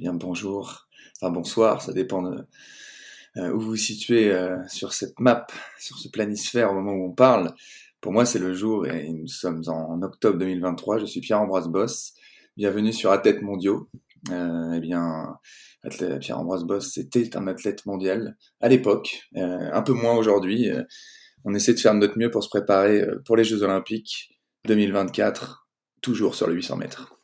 bien, bonjour, enfin bonsoir, ça dépend de euh, où vous vous situez euh, sur cette map, sur ce planisphère au moment où on parle. Pour moi, c'est le jour et nous sommes en, octobre 2023. Je suis Pierre-Ambroise Boss. Bienvenue sur Athlète Mondiaux. Euh, eh bien, Pierre-Ambroise Boss, c'était un athlète mondial à l'époque, un peu moins aujourd'hui. on essaie de faire de notre mieux pour se préparer pour les Jeux Olympiques 2024, toujours sur le 800 mètres.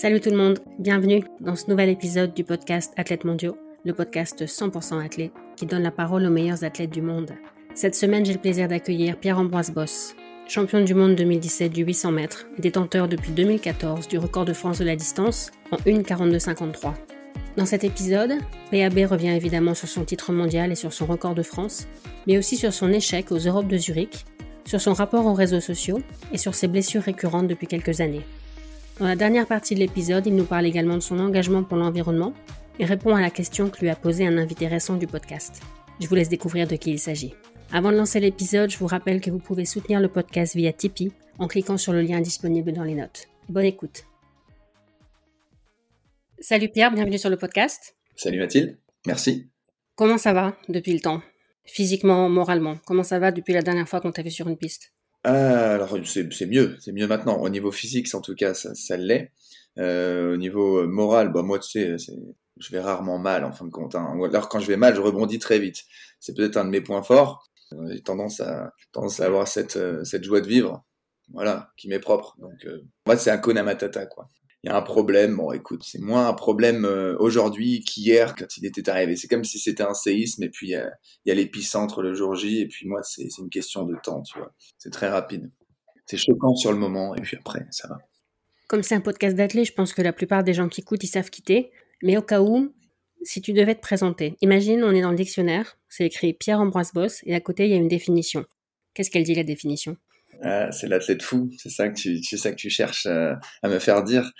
Salut tout le monde, bienvenue dans ce nouvel épisode du podcast Athlètes mondiaux, le podcast 100% athlète qui donne la parole aux meilleurs athlètes du monde. Cette semaine, j'ai le plaisir d'accueillir Pierre-Ambroise Boss, champion du monde 2017 du 800 mètres, détenteur depuis 2014 du record de France de la distance en 1,42,53. Dans cet épisode, PAB revient évidemment sur son titre mondial et sur son record de France, mais aussi sur son échec aux Europes de Zurich, sur son rapport aux réseaux sociaux et sur ses blessures récurrentes depuis quelques années. Dans la dernière partie de l'épisode, il nous parle également de son engagement pour l'environnement et répond à la question que lui a posée un invité récent du podcast. Je vous laisse découvrir de qui il s'agit. Avant de lancer l'épisode, je vous rappelle que vous pouvez soutenir le podcast via Tipeee en cliquant sur le lien disponible dans les notes. Bonne écoute. Salut Pierre, bienvenue sur le podcast. Salut Mathilde, merci. Comment ça va depuis le temps? Physiquement, moralement Comment ça va depuis la dernière fois qu'on t'a vu sur une piste? Ah, alors c'est mieux, c'est mieux maintenant. Au niveau physique, en tout cas, ça, ça l'est. Euh, au niveau moral, bah moi, tu sais, je vais rarement mal en fin de compte. Hein. Alors quand je vais mal, je rebondis très vite. C'est peut-être un de mes points forts. J'ai tendance à, tendance à avoir cette, euh, cette joie de vivre, voilà, qui m'est propre. Donc, euh, moi, c'est un Kona Matata, quoi il y a un problème. Bon, écoute, c'est moins un problème euh, aujourd'hui qu'hier quand il était arrivé. C'est comme si c'était un séisme et puis il y a, l'épicentre le jour J et puis moi, c'est une question de temps, tu vois. C'est très rapide. C'est choquant sur le moment et puis après, ça va. Comme c'est un podcast d'athlète, je pense que la plupart des gens qui écoutent, ils savent quitter. Mais au cas où, si tu devais te présenter, imagine, on est dans le dictionnaire, c'est écrit Pierre-Ambroise Boss et à côté, il y a une définition. Qu'est-ce qu'elle dit la définition? Ah, c'est l'athlète fou, c'est ça que tu, c'est ça que tu cherches euh, à me faire dire.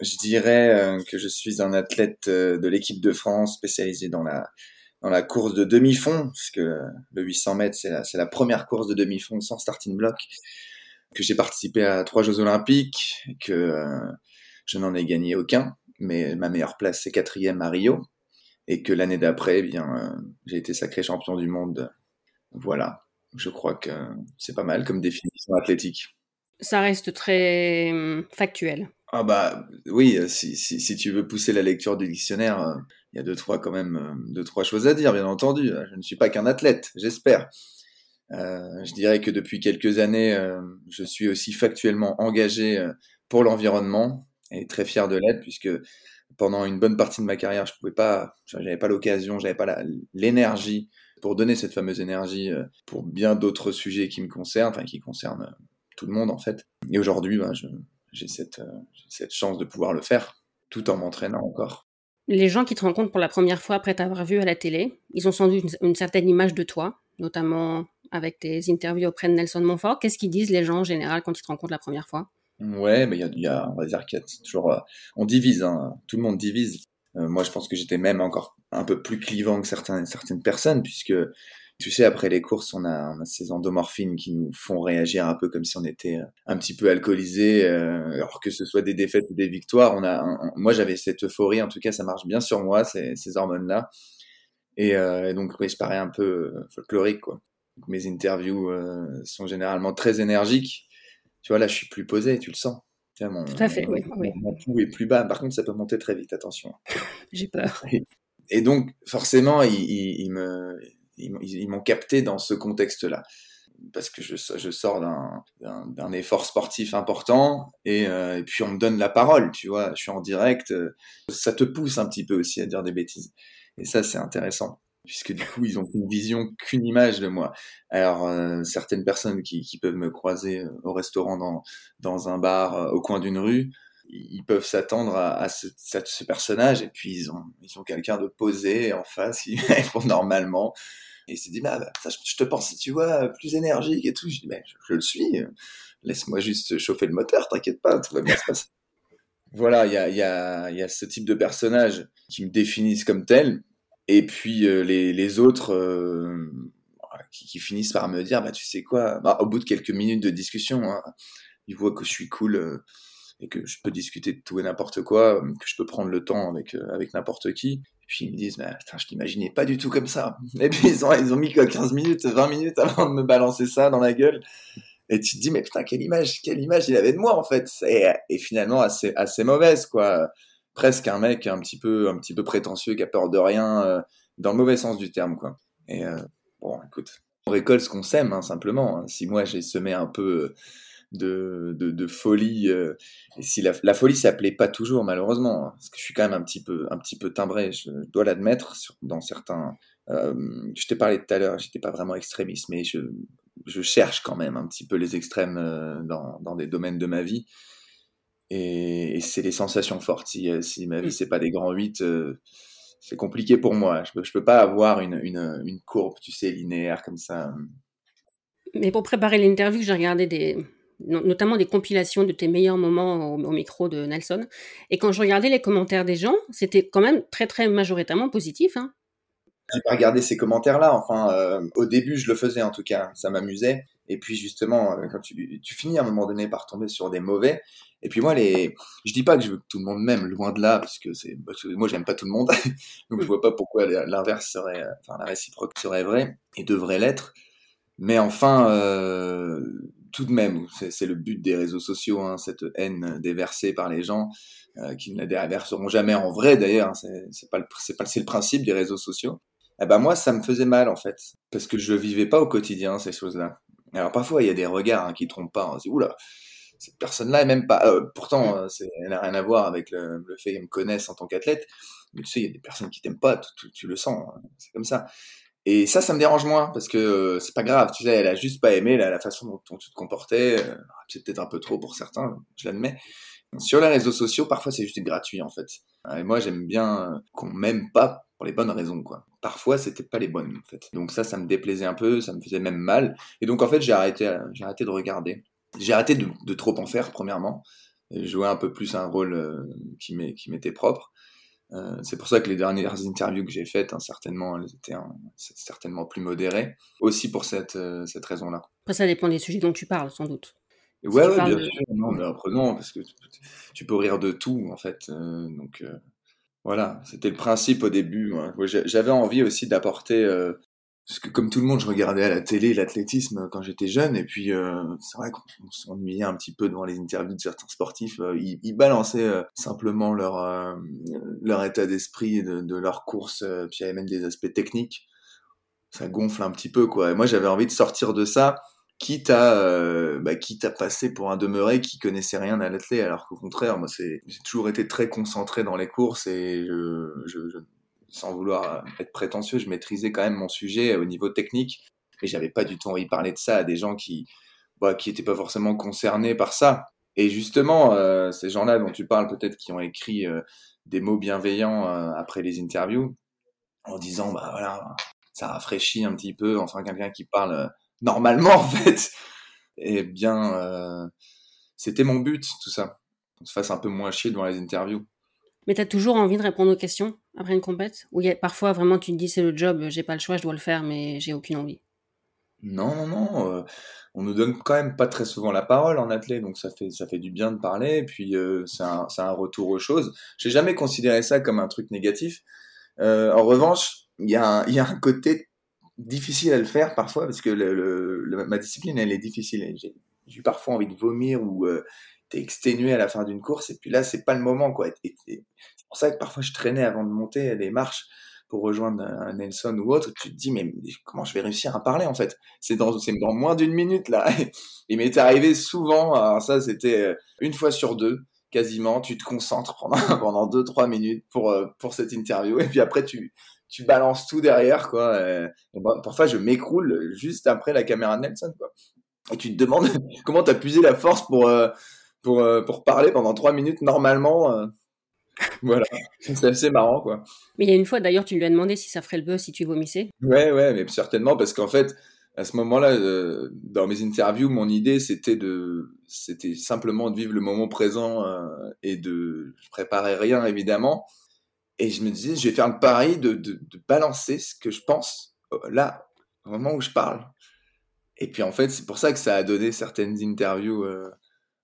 Je dirais euh, que je suis un athlète euh, de l'équipe de France spécialisé dans la dans la course de demi-fond, puisque le 800 mètres c'est la, c'est la première course de demi-fond sans starting block, que j'ai participé à trois Jeux Olympiques, que je n'en ai gagné aucun, mais ma meilleure place c'est quatrième à Rio, et que l'année d'après, eh bien, j'ai été sacré champion du monde. Voilà. Je crois que c'est pas mal comme définition athlétique. Ça reste très hum, factuel. Ah bah oui, euh, si, si, si, tu veux pousser la lecture du dictionnaire, euh, il y a deux trois quand même euh, deux trois choses à dire, bien entendu. Je ne suis pas qu'un athlète, j'espère. Euh, je dirais que depuis quelques années, je suis aussi factuellement engagé pour l'environnement et très fier de l'être puisque pendant une bonne partie de ma carrière, je pouvais pas, j'avais pas l'occasion, j'avais pas l'énergie pour donner cette fameuse énergie euh, pour bien d'autres sujets qui me concernent, enfin qui concernent euh, tout le monde en fait. Et aujourd'hui, ben, j'ai cette, euh, cette chance de pouvoir le faire tout en m'entraînant encore. Les gens qui te rencontrent pour la première fois après t'avoir vu à la télé, ils ont sans doute une, certaine image de toi, notamment avec tes interviews auprès de Nelson Montfort. Qu'est-ce qu'ils disent les gens en général quand ils te rencontrent la première fois? Ouais, mais il y, y a, on va dire qu'il y a toujours, on divise, hein, tout le monde divise. Euh, moi, je pense que j'étais même encore un peu plus clivant que certaines, certaines personnes, puisque tu sais, après les courses, on a, on a, ces endomorphines qui nous font réagir un peu comme si on était euh, un petit peu alcoolisé, euh, alors que ce soit des défaites ou des victoires. On a, moi, j'avais cette euphorie, en tout cas, ça marche bien sur moi, ces, ces hormones-là. Et, euh, donc, oui, je parais un peu folklorique, quoi. Donc, mes interviews sont généralement très énergiques. Tu vois, là, je suis plus posé, tu le sens. Tout à fait, oui. Mon pouls est plus bas. Par contre, ça peut monter très vite, attention. J'ai peur. Et, donc, forcément, ils, m'ont capté dans ce contexte-là. Parce que je, sors d'un effort sportif important et, euh, et, puis on me donne la parole, tu vois. Je suis en direct. Euh, ça te pousse un petit peu aussi à dire des bêtises. Et ça, c'est intéressant puisque du coup, ils ont qu'une vision, qu'une image de moi. Alors, euh, certaines personnes qui, peuvent me croiser au restaurant, dans, un bar, au coin d'une rue, ils peuvent s'attendre à, ce, personnage, et puis ils ont, ils ont quelqu'un de posé en face, ils répondent normalement. Et il s'est dit, bah, bah, ça, je te pense, tu vois, plus énergique et tout. Je dis, mais je, je le suis, laisse-moi juste chauffer le moteur, t'inquiète pas, tout va bien se passer. Voilà, il y a, y, a, y a ce type de personnages qui me définissent comme tel, et puis euh, les, les, autres euh, qui, qui, finissent par me dire, bah tu sais quoi, bah, au bout de quelques minutes de discussion, hein, ils voient que je suis cool, euh, et que je peux discuter de tout et n'importe quoi, que je peux prendre le temps avec, avec n'importe qui. Et puis ils me disent, mais putain, je t'imaginais pas du tout comme ça. Et puis ils ont, ils ont mis 15 minutes, 20 minutes avant de me balancer ça dans la gueule. Et tu te dis, mais putain, quelle image, quelle image il avait de moi, en fait. Et, et finalement, assez, assez mauvaise, quoi. Presque un mec un petit peu, un petit peu prétentieux, qui a peur de rien, euh, dans le mauvais sens du terme, quoi. Et euh, bon, écoute, on récolte ce qu'on sème, hein, simplement. Hein. Si moi, j'ai semé un peu de, de, de folie, euh, et si la, la folie s'appelait pas toujours, malheureusement, hein, parce que je suis quand même un petit peu, un petit peu timbré, je dois l'admettre, dans certains... Euh, je t'ai parlé tout à l'heure, j'étais pas vraiment extrémiste, mais je, je cherche quand même un petit peu les extrêmes euh, dans, dans des domaines de ma vie. Et, et c'est les sensations fortes. Si, si ma vie, c'est pas des grands 8, euh, c'est compliqué pour moi. Je peux, je peux pas avoir une, une, une courbe, tu sais, linéaire comme ça. Mais pour préparer l'interview, j'ai regardé des, notamment des compilations de tes meilleurs moments au, micro de Nelson. Et quand je regardais les commentaires des gens, c'était quand même très, très majoritairement positif. Hein. J'ai pas regardé ces commentaires-là. Enfin, euh, au début, je le faisais en tout cas, ça m'amusait. Et puis justement, euh, quand tu, finis à un moment donné par tomber sur des mauvais. Et puis moi, les, je dis pas que je veux que tout le monde m'aime, loin de là, parce que c'est, moi, j'aime pas tout le monde, donc je vois pas pourquoi l'inverse serait, enfin la réciproque serait vrai et devrait l'être. Mais enfin, euh, tout de même, c'est le but des réseaux sociaux, hein, cette haine déversée par les gens euh, qui ne la déverseront jamais en vrai d'ailleurs. Hein, c'est le, le principe des réseaux sociaux eh ben moi, ça me faisait mal en fait, parce que je vivais pas au quotidien ces choses-là. Alors parfois, il y a des regards hein, qui trompent pas. On se dit oula, cette personne-là est même pas. Euh, pourtant, euh, elle n'a rien à voir avec le, fait qu'elle me connaisse en tant qu'athlète. Mais tu sais, il y a des personnes qui t'aiment pas, tu, le sens, c'est comme ça. Et ça, ça me dérange moins parce que euh, c'est pas grave. Tu sais, elle a juste pas aimé la, façon dont, tu te comportais. Euh, c'est peut-être un peu trop pour certains, je l'admets. Sur les réseaux sociaux, parfois c'est juste gratuit en fait. Et moi, j'aime bien qu'on m'aime pas pour les bonnes raisons, quoi. Parfois, c'était pas les bonnes, en fait. Donc ça, ça me déplaisait un peu, ça me faisait même mal. Et donc, en fait, j'ai arrêté, j'ai arrêté de regarder. J'ai arrêté de, trop en faire, premièrement. Jouer un peu plus un rôle euh, qui m'était propre. Euh, c'est pour ça que les dernières interviews que j'ai faites, hein, certainement, elles étaient hein, certainement plus modérées. Aussi pour cette, euh, cette raison-là. Après, ça dépend des sujets dont tu parles, sans doute. Ouais, ouais bien de... sûr. Non, mais après, non, parce que tu, tu, peux rire de tout, en fait. Euh, donc, voilà, c'était le principe au début. J'avais envie aussi d'apporter, parce que comme tout le monde, je regardais à la télé l'athlétisme quand j'étais jeune, et puis euh, c'est vrai qu'on s'ennuyait un petit peu devant les interviews de certains sportifs. Euh, ils, balançaient euh, simplement leur euh, leur état d'esprit de, de, leur course, puis il y même des aspects techniques. Ça gonfle un petit peu, quoi. Et moi, j'avais envie de sortir de ça quitte à euh, bah, quitte à passer pour un demeuré qui connaissait rien à l'athlète alors qu'au contraire moi c'est j'ai toujours été très concentré dans les courses et je, je, je, sans vouloir être prétentieux je maîtrisais quand même mon sujet au niveau technique et j'avais pas du tout envie de parler de ça à des gens qui bah, qui étaient pas forcément concernés par ça et justement euh, ces gens-là dont tu parles peut-être qui ont écrit euh, des mots bienveillants euh, après les interviews en disant bah voilà ça rafraîchit un petit peu enfin quelqu'un qui parle normalement en fait. Et bien, euh, c'était mon but, tout ça. Qu'on se fasse un peu moins chier devant les interviews. Mais t'as toujours envie de répondre aux questions après une compète? Ou parfois vraiment tu te dis c'est le job, j'ai pas le choix, je dois le faire, mais j'ai aucune envie? Non, non, non. Euh, on nous donne quand même pas très souvent la parole en athlète, donc ça fait, ça fait du bien de parler, et puis euh, c'est un, un, retour aux choses. J'ai jamais considéré ça comme un truc négatif. Euh, en revanche, il y, a un, y a un côté difficile à le faire parfois parce que ma discipline elle est difficile. J'ai parfois envie de vomir ou euh, t'es exténué à la fin d'une course et puis là c'est pas le moment quoi. C'est pour ça que parfois je traînais avant de monter les marches pour rejoindre un Nelson ou autre. Tu te dis mais comment je vais réussir à parler en fait? C'est dans c'est dans moins d'une minute là. Il m'est arrivé souvent. Alors ça c'était euh, une fois sur deux quasiment. Tu te concentres pendant pendant deux trois minutes pour euh, pour cette interview et puis après tu tu balances tout derrière, quoi. Et, bon, parfois, je m'écroule juste après la caméra de Nelson, quoi. Et tu te demandes comment t'as puisé la force pour, euh, pour, euh, pour parler pendant trois minutes normalement. Euh. Voilà, c'est assez marrant, quoi. Mais il y a une fois, d'ailleurs, tu lui as demandé si ça ferait le buzz si tu vomissais. Ouais, ouais, mais certainement, parce qu'en fait, à ce moment-là, euh, dans mes interviews, mon idée, c'était de, c'était simplement de vivre le moment présent euh, et de, je préparais rien, évidemment. Et je me disais, je vais faire le pari de, de, de balancer ce que je pense là, au moment où je parle. Et puis en fait, c'est pour ça que ça a donné certaines interviews euh,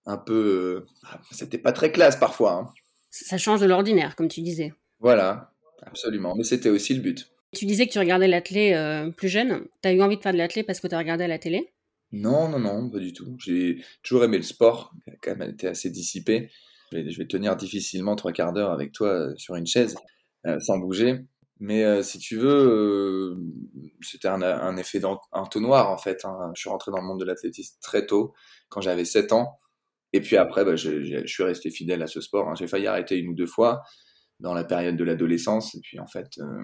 un peu. Euh, c'était pas très classe parfois. Hein. Ça change de l'ordinaire, comme tu disais. Voilà, absolument. Mais c'était aussi le but. Tu disais que tu regardais l'athlé euh, plus jeune. Tu as eu envie de faire de l'athlé parce que tu as regardé à la télé? Non, non, non, pas du tout. J'ai toujours aimé le sport, quand même été assez dissipé. Je vais, tenir difficilement trois quarts d'heure avec toi euh, sur une chaise, sans bouger. Mais si tu veux, c'était un, effet d'entonnoir en fait. Hein. Je suis rentré dans le monde de l'athlétisme très tôt, quand j'avais 7 ans. Et puis après, bah, je, suis resté fidèle à ce sport. Hein. J'ai failli arrêter une ou deux fois dans la période de l'adolescence. Et puis en fait, euh,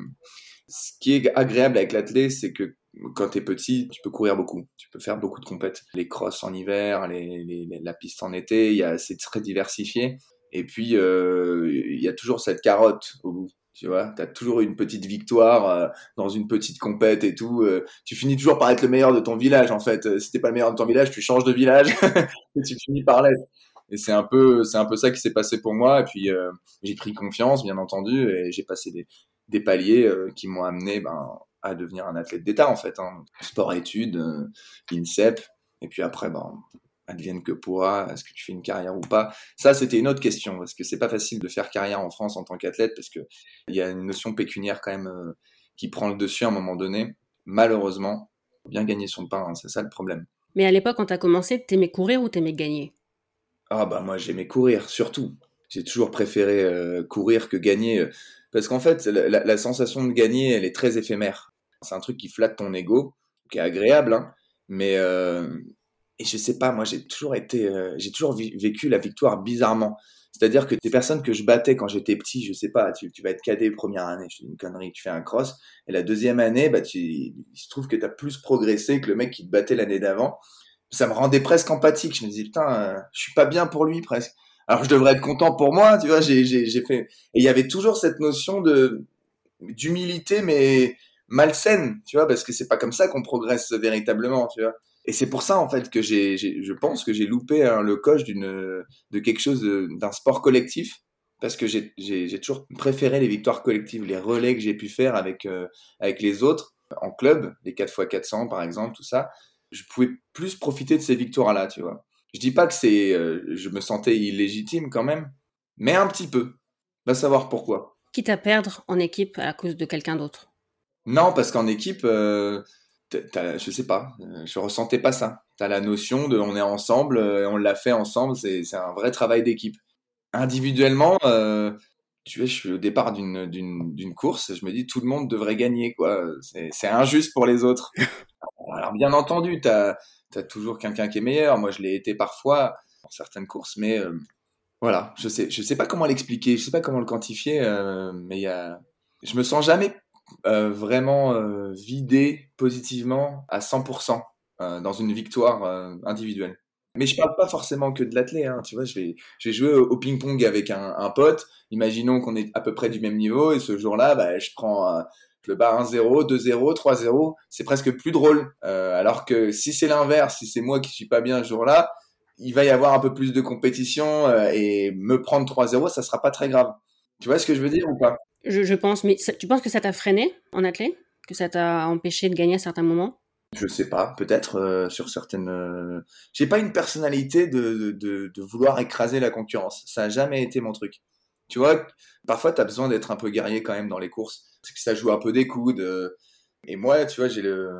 ce qui est agréable avec l'athlète, c'est que quand tu es petit, tu peux courir beaucoup. Tu peux faire beaucoup de compètes. Les crosses en hiver, la piste en été, c'est très diversifié. Et puis, euh, il y a toujours cette carotte au bout. Tu vois, tu as toujours une petite victoire euh, dans une petite compète et tout. Euh, tu finis toujours par être le meilleur de ton village, en fait. Euh, si t'es pas le meilleur de ton village, tu changes de village et tu finis par l'être. Et c'est un peu, c'est un peu ça qui s'est passé pour moi. Et puis, j'ai pris confiance, bien entendu, et j'ai passé des, des paliers qui m'ont amené ben, à devenir un athlète d'État, en fait. Hein. Sport-études, INSEP. Et puis après, ben, advienne que pourra, est-ce que tu fais une carrière ou pas? Ça, c'était une autre question, parce que c'est pas facile de faire carrière en France en tant qu'athlète, parce qu'il y a une notion pécuniaire quand même euh, qui prend le dessus à un moment donné. Malheureusement, bien gagner son pain, hein, c'est ça le problème. Mais à l'époque, quand tu as commencé, t'aimais courir ou t'aimais gagner? Ah bah moi, j'aimais courir, surtout. J'ai toujours préféré euh, courir que gagner, euh, parce qu'en fait, la, sensation de gagner, elle est très éphémère. C'est un truc qui flatte ton ego, qui est agréable, hein, mais et je sais pas, moi j'ai toujours été, euh, j'ai toujours vécu la victoire bizarrement. C'est-à-dire que des personnes que je battais quand j'étais petit, je sais pas, tu, vas être cadet première année, je une connerie, tu fais un cross, et la deuxième année, bah tu, il se trouve que tu as plus progressé que le mec qui te battait l'année d'avant. Ça me rendait presque empathique. Je me disais putain, euh, je suis pas bien pour lui presque. Alors je devrais être content pour moi, tu vois. J'ai fait. Et il y avait toujours cette notion de d'humilité, mais malsaine, tu vois, parce que c'est pas comme ça qu'on progresse véritablement, tu vois. Et c'est pour ça, en fait, que j'ai, je pense que j'ai loupé hein, le coche d'une, de quelque chose, d'un sport collectif, parce que j'ai, j'ai, toujours préféré les victoires collectives, les relais que j'ai pu faire avec, euh, avec les autres, en club, les 4x400 par exemple, tout ça. Je pouvais plus profiter de ces victoires-là, tu vois. Je dis pas que c'est, euh, je me sentais illégitime quand même, mais un petit peu. Va savoir pourquoi. Quitte à perdre en équipe à cause de quelqu'un d'autre. Non, parce qu'en équipe, euh, je sais pas, euh, je ressentais pas ça. Tu as la notion de on est ensemble, euh, on l'a fait ensemble, c'est un vrai travail d'équipe. Individuellement, euh, tu vois, je suis au départ d'une course, je me dis tout le monde devrait gagner, quoi. C'est injuste pour les autres. Alors, bien entendu, tu as, toujours quelqu'un qui est meilleur. Moi, je l'ai été parfois dans certaines courses, mais voilà, je sais, je sais pas comment l'expliquer, je sais pas comment le quantifier, mais y a, je me sens jamais euh, vraiment euh, vidé positivement à 100% euh, dans une victoire individuelle. Mais je parle pas forcément que de l'athlète, hein, tu vois, je vais, jouer au ping-pong avec un, pote, imaginons qu'on est à peu près du même niveau, et ce jour-là, bah, je prends le bar 1-0, 2-0, 3-0, c'est presque plus drôle. alors que si c'est l'inverse, si c'est moi qui suis pas bien ce jour-là, il va y avoir un peu plus de compétition, et me prendre 3-0, ça sera pas très grave. Tu vois ce que je veux dire ou pas? Je, pense, mais tu penses que ça t'a freiné en athlète? Que ça t'a empêché de gagner à certains moments? Je sais pas, peut-être euh, sur certaines. Euh... J'ai pas une personnalité de, de, vouloir écraser la concurrence. Ça a jamais été mon truc. Tu vois, parfois tu as besoin d'être un peu guerrier quand même dans les courses. C'est que ça joue un peu des coudes. Et moi, tu vois, j'ai le,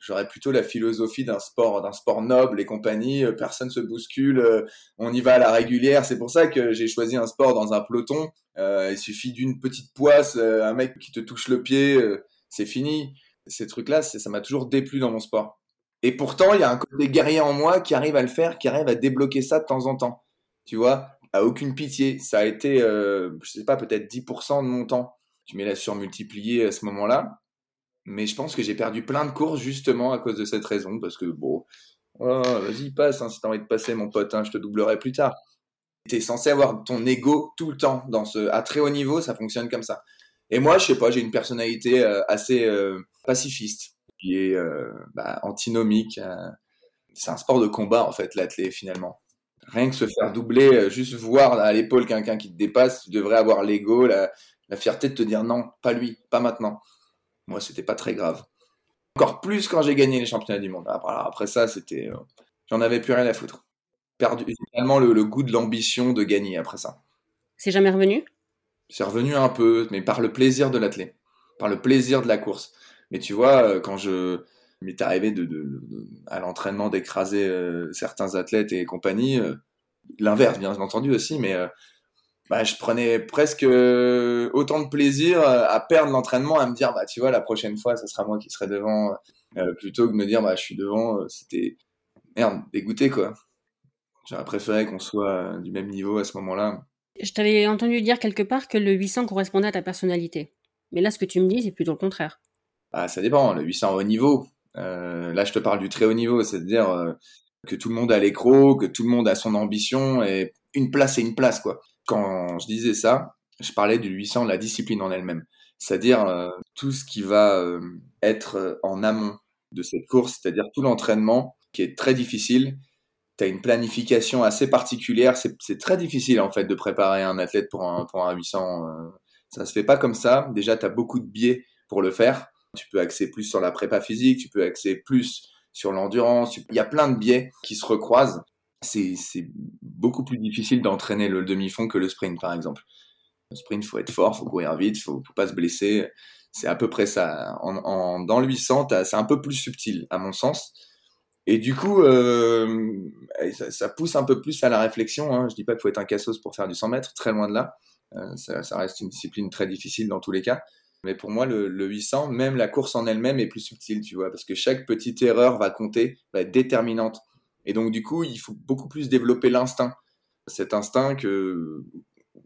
j'aurais plutôt la philosophie d'un sport, d'un sport noble et compagnie. Euh, personne se bouscule, euh, on y va à la régulière. C'est pour ça que j'ai choisi un sport dans un peloton. Euh, il suffit d'une petite poisse, un mec qui te touche le pied, c'est fini. Ces trucs-là, ça m'a toujours déplu dans mon sport. Et pourtant, il y a un côté guerrier en moi qui arrive à le faire, qui arrive à débloquer ça de temps en temps. Tu vois, à aucune pitié. Ça a été, je sais pas, peut-être 10% de mon temps. Je mets la surmultiplié à ce moment-là. Mais je pense que j'ai perdu plein de courses justement à cause de cette raison, parce que bon, oh, vas-y, passe, hein, si t'as envie de passer, mon pote, hein, je te doublerai plus tard. T'es censé avoir ton ego tout le temps. Dans ce, à très haut niveau, ça fonctionne comme ça. Et moi, je sais pas, j'ai une personnalité euh, assez euh, pacifiste, qui est euh, bah, antinomique. c'est un sport de combat, en fait, l'athlète, finalement. Rien que se faire doubler, juste voir à l'épaule quelqu'un qui te dépasse, tu devrais avoir l'ego, la fierté de te dire non, pas lui, pas maintenant moi, c'était pas très grave. Encore plus quand j'ai gagné les championnats du monde. Après, ça, c'était, euh, j'en avais plus rien à foutre. perdu finalement le, le goût de l'ambition de gagner après ça. C'est jamais revenu? C'est revenu un peu, mais par le plaisir de l'athlète, par le plaisir de la course. Mais tu vois, euh, quand je m'est arrivé de, de, de- à l'entraînement d'écraser euh, certains athlètes et compagnie, euh, l'inverse bien entendu aussi, mais euh, bah, je prenais presque autant de plaisir à perdre l'entraînement, à me dire bah tu vois la prochaine fois, ça sera moi qui serai devant, euh, plutôt que de me dire bah je suis devant, euh, c'était merde dégoûté quoi. J'aurais préféré qu'on soit du même niveau à ce moment-là. Je t'avais entendu dire quelque part que le 800 correspondait à ta personnalité. Mais là, ce que tu me dis, c'est plutôt le contraire. Ah, ça dépend, le 800 haut niveau. Euh, là, je te parle du très haut niveau, c'est-à-dire euh, que tout le monde a l'écro, que tout le monde a son ambition, et une place c'est une place, quoi. Quand je disais ça, je parlais du 800 de la discipline en elle-même. C'est-à-dire euh, tout ce qui va euh, être euh, en amont de cette course, c'est-à-dire tout l'entraînement qui est très difficile. Tu as une planification assez particulière. C'est très difficile, en fait, de préparer un athlète pour un, pour un 800. euh, ça se fait pas comme ça. Déjà, tu as beaucoup de biais pour le faire. Tu peux axer plus sur la prépa physique, tu peux axer plus sur l'endurance. Il y a plein de biais qui se recroisent. C'est beaucoup plus difficile d'entraîner le demi-fond que le sprint, par exemple. Le sprint, faut être fort, faut courir vite, faut, faut pas se blesser. C'est à peu près ça. En, dans le 800, t'as- c'est un peu plus subtil, à mon sens. Et du coup, euh, ça, pousse un peu plus à la réflexion. Hein. Je dis pas qu'il faut être un cassos pour faire du 100 mètres, très loin de là. Euh, ça, reste une discipline très difficile dans tous les cas. Mais pour moi, le 800, même la course en elle-même est plus subtile, tu vois, parce que chaque petite erreur va compter, va être déterminante. Et donc, du coup, il faut beaucoup plus développer l'instinct. Cet instinct que,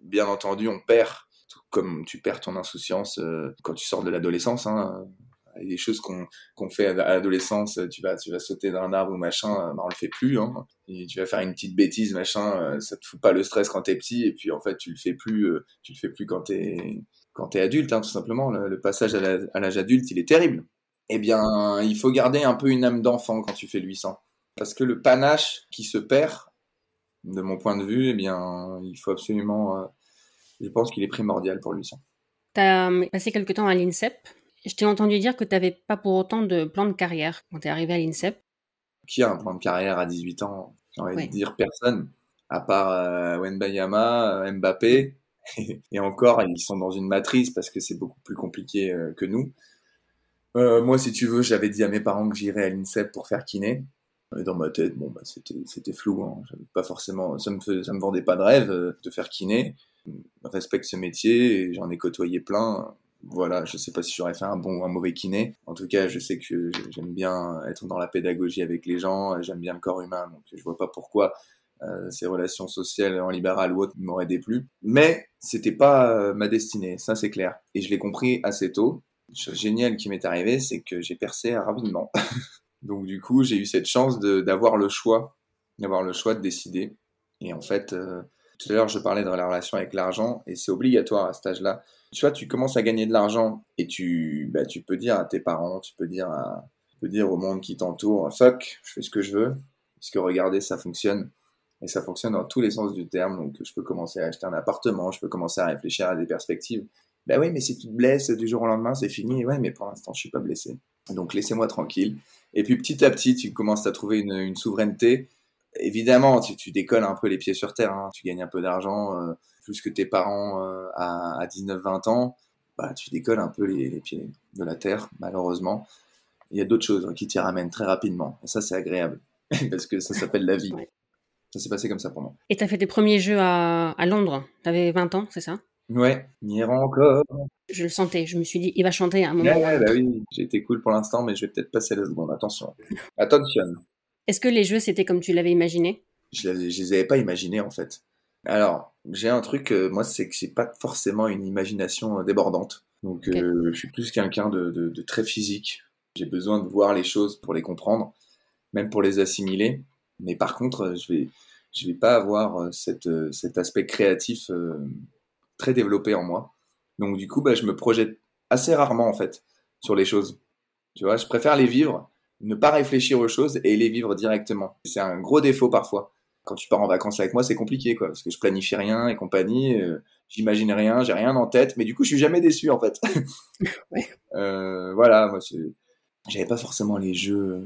bien entendu, on perd, tout comme tu perds ton insouciance euh, quand tu sors de l'adolescence. Hein. Les choses qu'on qu'on fait à l'adolescence, tu vas, tu vas sauter d'un arbre ou machin, euh, bah, on le fait plus. Hein. Tu vas faire une petite bêtise, machin, euh, ça te fout pas le stress quand t'es petit, et puis en fait, tu le fais plus, tu le fais plus quand t'es quand t'es adulte, hein, tout simplement. Le, le passage à l'âge adulte, il est terrible. Eh bien, il faut garder un peu une âme d'enfant quand tu fais le 800. Parce que le panache qui se perd, de mon point de vue, eh bien, il faut absolument. euh, je pense qu'il est primordial pour le 800. Tu as passé quelque temps à l'INSEP. Je t'ai entendu dire que tu n'avais pas pour autant de plan de carrière quand tu es arrivé à l'INSEP. Qui a un plan de carrière à 18 ans J'ai envie Ouais. de dire personne, à part euh, Wenbayama, euh, Mbappé. Et encore, ils sont dans une matrice parce que c'est beaucoup plus compliqué euh, que nous. Euh, moi, si tu veux, j'avais dit à mes parents que j'irais à l'INSEP pour faire kiné. Et dans ma tête, bon, bah, c'était, flou. Hein. Pas forcément, ça me, me vendait pas de rêve euh, de faire kiné. Je respecte ce métier et j'en ai côtoyé plein. Voilà, je sais pas si j'aurais fait un bon ou un mauvais kiné. En tout cas, je sais que j'aime bien être dans la pédagogie avec les gens. J'aime bien le corps humain, donc je vois pas pourquoi euh, ces relations sociales en libéral ou autre m'auraient déplu. Mais c'était pas euh, ma destinée, ça c'est clair. Et je l'ai compris assez tôt. Une chose géniale qui m'est arrivée, c'est que j'ai percé rapidement. Donc du coup, j'ai eu cette chance d'avoir le choix, d'avoir le choix de décider. Et en fait, euh, tout à l'heure, je parlais de la relation avec l'argent, et c'est obligatoire à cet âge-là. Vois, tu commences à gagner de l'argent, et tu, bah, tu peux dire à tes parents, tu peux dire, à, au monde qui t'entoure, fuck, je fais ce que je veux, parce que regardez, ça fonctionne. Et ça fonctionne dans tous les sens du terme, donc je peux commencer à acheter un appartement, je peux commencer à réfléchir à des perspectives. Ben oui, mais si tu te blesses du jour au lendemain, c'est fini. Ouais, mais pour l'instant, je suis pas blessé. Donc laissez-moi tranquille. Et puis petit à petit, tu commences à trouver une, une souveraineté. Évidemment, tu, tu décolles un peu les pieds sur terre. hein. Tu gagnes un peu d'argent, euh, plus que tes parents euh, à, à 19-20 ans. Bah, tu décolles un peu les, les pieds de la terre, malheureusement. Il y a d'autres choses hein, qui t'y ramènent très rapidement. Et ça, c'est agréable. Parce que ça s'appelle la vie. Ouais. Ça s'est passé comme ça pour moi. Et tu as fait tes premiers jeux à, à Londres. Tu avais 20 ans, c'est ça? Ouais, ira encore. Je le sentais. Je me suis dit, il va chanter à un moment. Ouais, ouais, bah oui, j'ai été cool pour l'instant, mais je vais peut-être passer la seconde. Attention. Attention. Est-ce que les jeux, c'était comme tu l'avais imaginé? Je, je les avais pas imaginés, en fait. Alors, j'ai un truc, euh, moi, c'est que j'ai pas forcément une imagination euh, débordante. Donc, euh, je suis plus quelqu'un de, de- de très physique. J'ai besoin de voir les choses pour les comprendre, même pour les assimiler. Mais par contre, je vais, je vais pas avoir cette, cet aspect créatif euh, très développé en moi. Donc, du coup, bah, je me projette assez rarement, en fait, sur les choses. Tu vois, je préfère les vivre, ne pas réfléchir aux choses et les vivre directement. C'est un gros défaut parfois. Quand tu pars en vacances avec moi, c'est compliqué, quoi, parce que je planifie rien et compagnie, euh, j'imagine rien, j'ai rien en tête, mais du coup, je suis jamais déçu, en fait. Ouais. Euh, voilà, moi, j'avais pas forcément les jeux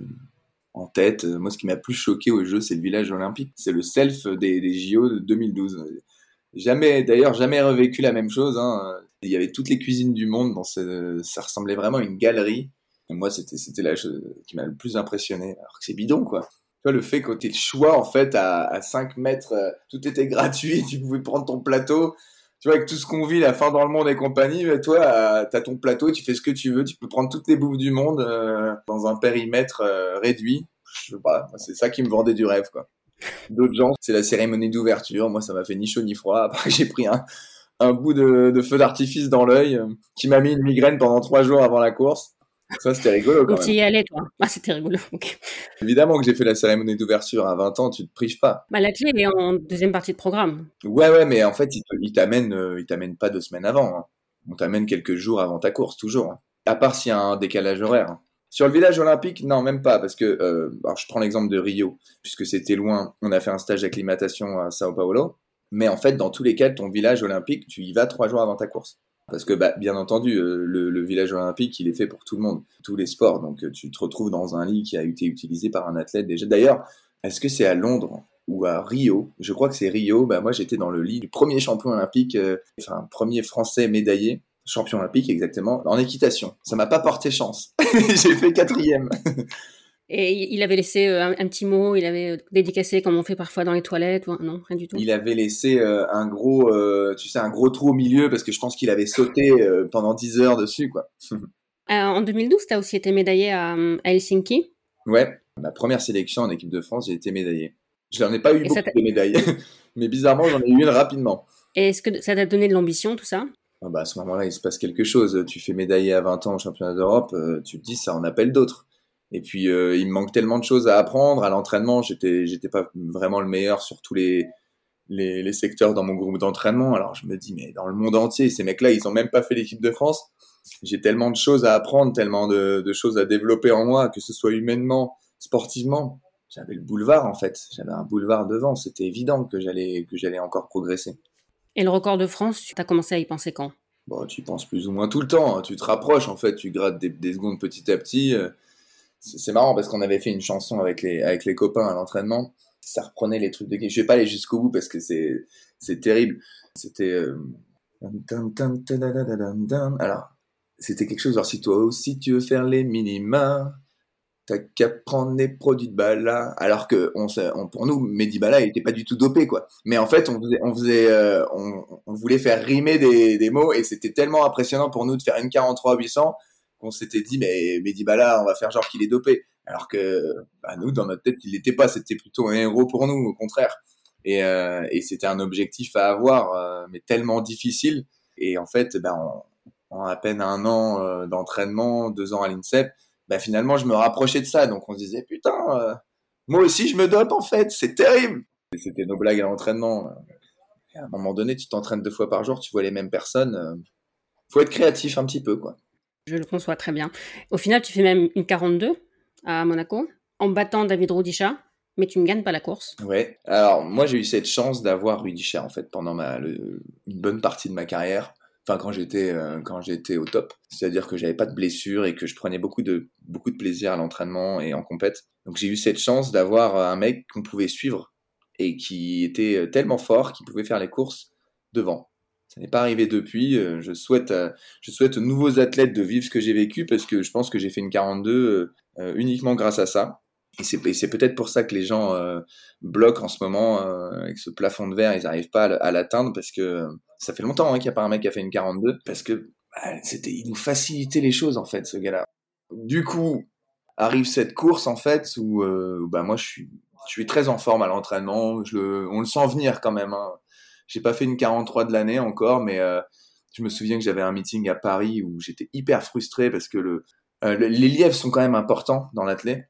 en tête. Moi, ce qui m'a plus choqué au jeu, c'est le village olympique. C'est le self des, des JO de 2012. Jamais, d'ailleurs, jamais revécu la même chose. Hein. Il y avait toutes les cuisines du monde. Dans. Ça ressemblait vraiment à une galerie. Et moi, c'était, c'était la chose qui m'a le plus impressionné. Alors que c'est bidon, quoi. Tu vois, le fait que tu le choix, en fait, à, à 5 mètres, euh, tout était gratuit, tu pouvais prendre ton plateau. Tu vois, avec tout ce qu'on vit, la fin dans le monde et compagnie, mais toi, euh, t'as ton plateau, tu fais ce que tu veux, tu peux prendre toutes les bouffes du monde euh, dans un périmètre euh, réduit. Je sais pas, c'est ça qui me vendait du rêve, quoi. D'autres gens, c'est la cérémonie d'ouverture. Moi, ça m'a fait ni chaud ni froid. Après, j'ai pris un, un bout de, de feu d'artifice dans l'œil euh, qui m'a mis une migraine pendant trois jours avant la course. Ça, c'était rigolo quand tu y allais, toi. Ah, c'était rigolo. ok. Évidemment que j'ai fait la cérémonie d'ouverture à 20 ans, tu te prives pas. Bah, la clé est en deuxième partie de programme. Ouais, ouais, mais en fait, il te- il t'amène, euh, pas deux semaines avant. hein. On t'amène quelques jours avant ta course, toujours. hein. À part s'il y a un décalage horaire. hein. Sur le village olympique, non, même pas, parce que, euh, alors je prends l'exemple de Rio, puisque c'était loin, on a fait un stage d'acclimatation à Sao Paulo. Mais en fait, dans tous les cas, ton village olympique, tu y vas trois jours avant ta course. Parce que, bah, bien entendu, euh, le, village olympique, il est fait pour tout le monde, tous les sports. Donc, tu te retrouves dans un lit qui a été utilisé par un athlète déjà. D'ailleurs, est-ce que c'est à Londres ou à Rio? Je crois que c'est Rio. Bah, moi, j'étais dans le lit du premier champion olympique, euh, enfin, premier français médaillé, champion olympique exactement, en équitation. Ça m'a pas porté chance. J'ai fait quatrième. Et il avait laissé euh, un, un petit mot, il avait euh, dédicacé comme on fait parfois dans les toilettes. ou- Non, rien du tout. Il avait laissé euh, un gros, euh, tu sais, un gros trou au milieu parce que je pense qu'il avait sauté euh, pendant 10 heures dessus, quoi. En 2012, tu as aussi été médaillé à, à Helsinki. Ouais, ma première sélection en équipe de France, j'ai été médaillé. Je n'en ai pas eu Et beaucoup de médailles, mais bizarrement, j'en ai eu une rapidement. Et est-ce que ça t'a donné de l'ambition, tout ça? Ah bah, à ce moment-là, il se passe quelque chose. Tu fais médailler à 20 ans au championnat d'Europe, euh, tu te dis, ça en appelle d'autres. Et puis, euh, il me manque tellement de choses à apprendre. À l'entraînement, j'étais, j'étais pas vraiment le meilleur sur tous les, les, les secteurs dans mon groupe d'entraînement. Alors, je me dis, mais dans le monde entier, ces mecs-là, ils ont même pas fait l'équipe de France. J'ai tellement de choses à apprendre, tellement de, de choses à développer en moi, que ce soit humainement, sportivement. J'avais le boulevard, en fait. J'avais un boulevard devant. C'était évident que j'allais, que j'allais encore progresser. Et le record de France, tu as commencé à y penser quand? Bon, tu y penses plus ou moins tout le temps. hein. Tu te rapproches, en fait, tu grattes des, des secondes petit à petit. euh. C'est marrant parce qu'on avait fait une chanson avec les, avec les copains à l'entraînement. Ça reprenait les trucs de Je vais pas aller jusqu'au bout parce que c'est terrible. C'était. euh. Alors, c'était quelque chose. Alors, si toi aussi tu veux faire les minima, t'as qu'à prendre des produits de Bala. Alors que on, on- pour nous, Mehdi Bala, il était pas du tout dopé, quoi. Mais en fait, on faisait, on, faisait, euh, on, on voulait faire rimer des, des mots et c'était tellement impressionnant pour nous de faire une 43 800 qu'on s'était dit, mais Mehdi Bala, on va faire genre qu'il est dopé. Alors que bah, nous, dans notre tête, il l'était pas. C'était plutôt un héros pour nous, au contraire. Et, euh, et c'était un objectif à avoir, euh, mais tellement difficile. Et en fait, bah, en à peine un an euh, d'entraînement, deux ans à l'INSEP, bah, finalement, je me rapprochais de ça. Donc on se disait, putain, euh, moi aussi, je me dope en fait, c'est terrible. Et C'était nos blagues à l'entraînement. À un moment donné, tu t'entraînes deux fois par jour, tu vois les mêmes personnes. euh, faut être créatif un petit peu, quoi. Je le conçois très bien. Au final, tu fais même une 42 à Monaco, en battant David Rudisha, mais tu ne gagnes pas la course. Ouais. Alors, moi, j'ai eu cette chance d'avoir Rudisha, en fait, pendant ma, le- une bonne partie de ma carrière. Quand j'étais, euh, quand j'étais au top. C'est-à-dire que j'avais pas de blessures et que je prenais beaucoup de, beaucoup de plaisir à l'entraînement et en compète. Donc, j'ai eu cette chance d'avoir un mec qu'on pouvait suivre et qui était tellement fort qu'il pouvait faire les courses devant. Ça n'est pas arrivé depuis. euh, Je souhaite, euh, je souhaite aux nouveaux athlètes de vivre ce que j'ai vécu parce que je pense que j'ai fait une 42 euh, uniquement grâce à ça. Et c'est peut-être pour ça que les gens euh, bloquent en ce moment euh, avec ce plafond de verre, ils n'arrivent pas à, l'atteindre parce que ça fait longtemps hein, qu'il n'y a pas un mec qui a fait une 42 parce que bah, c'était, il nous facilitait les choses en fait, ce gars-là. Du coup, arrive cette course en fait où euh, bah moi je suis, très en forme à l'entraînement, on le sent venir quand même. Hein. J'ai pas fait une 43 de l'année encore, mais euh, je me souviens que j'avais un meeting à Paris où j'étais hyper frustré parce que le, le- les lièvres sont quand même importants dans l'athlète.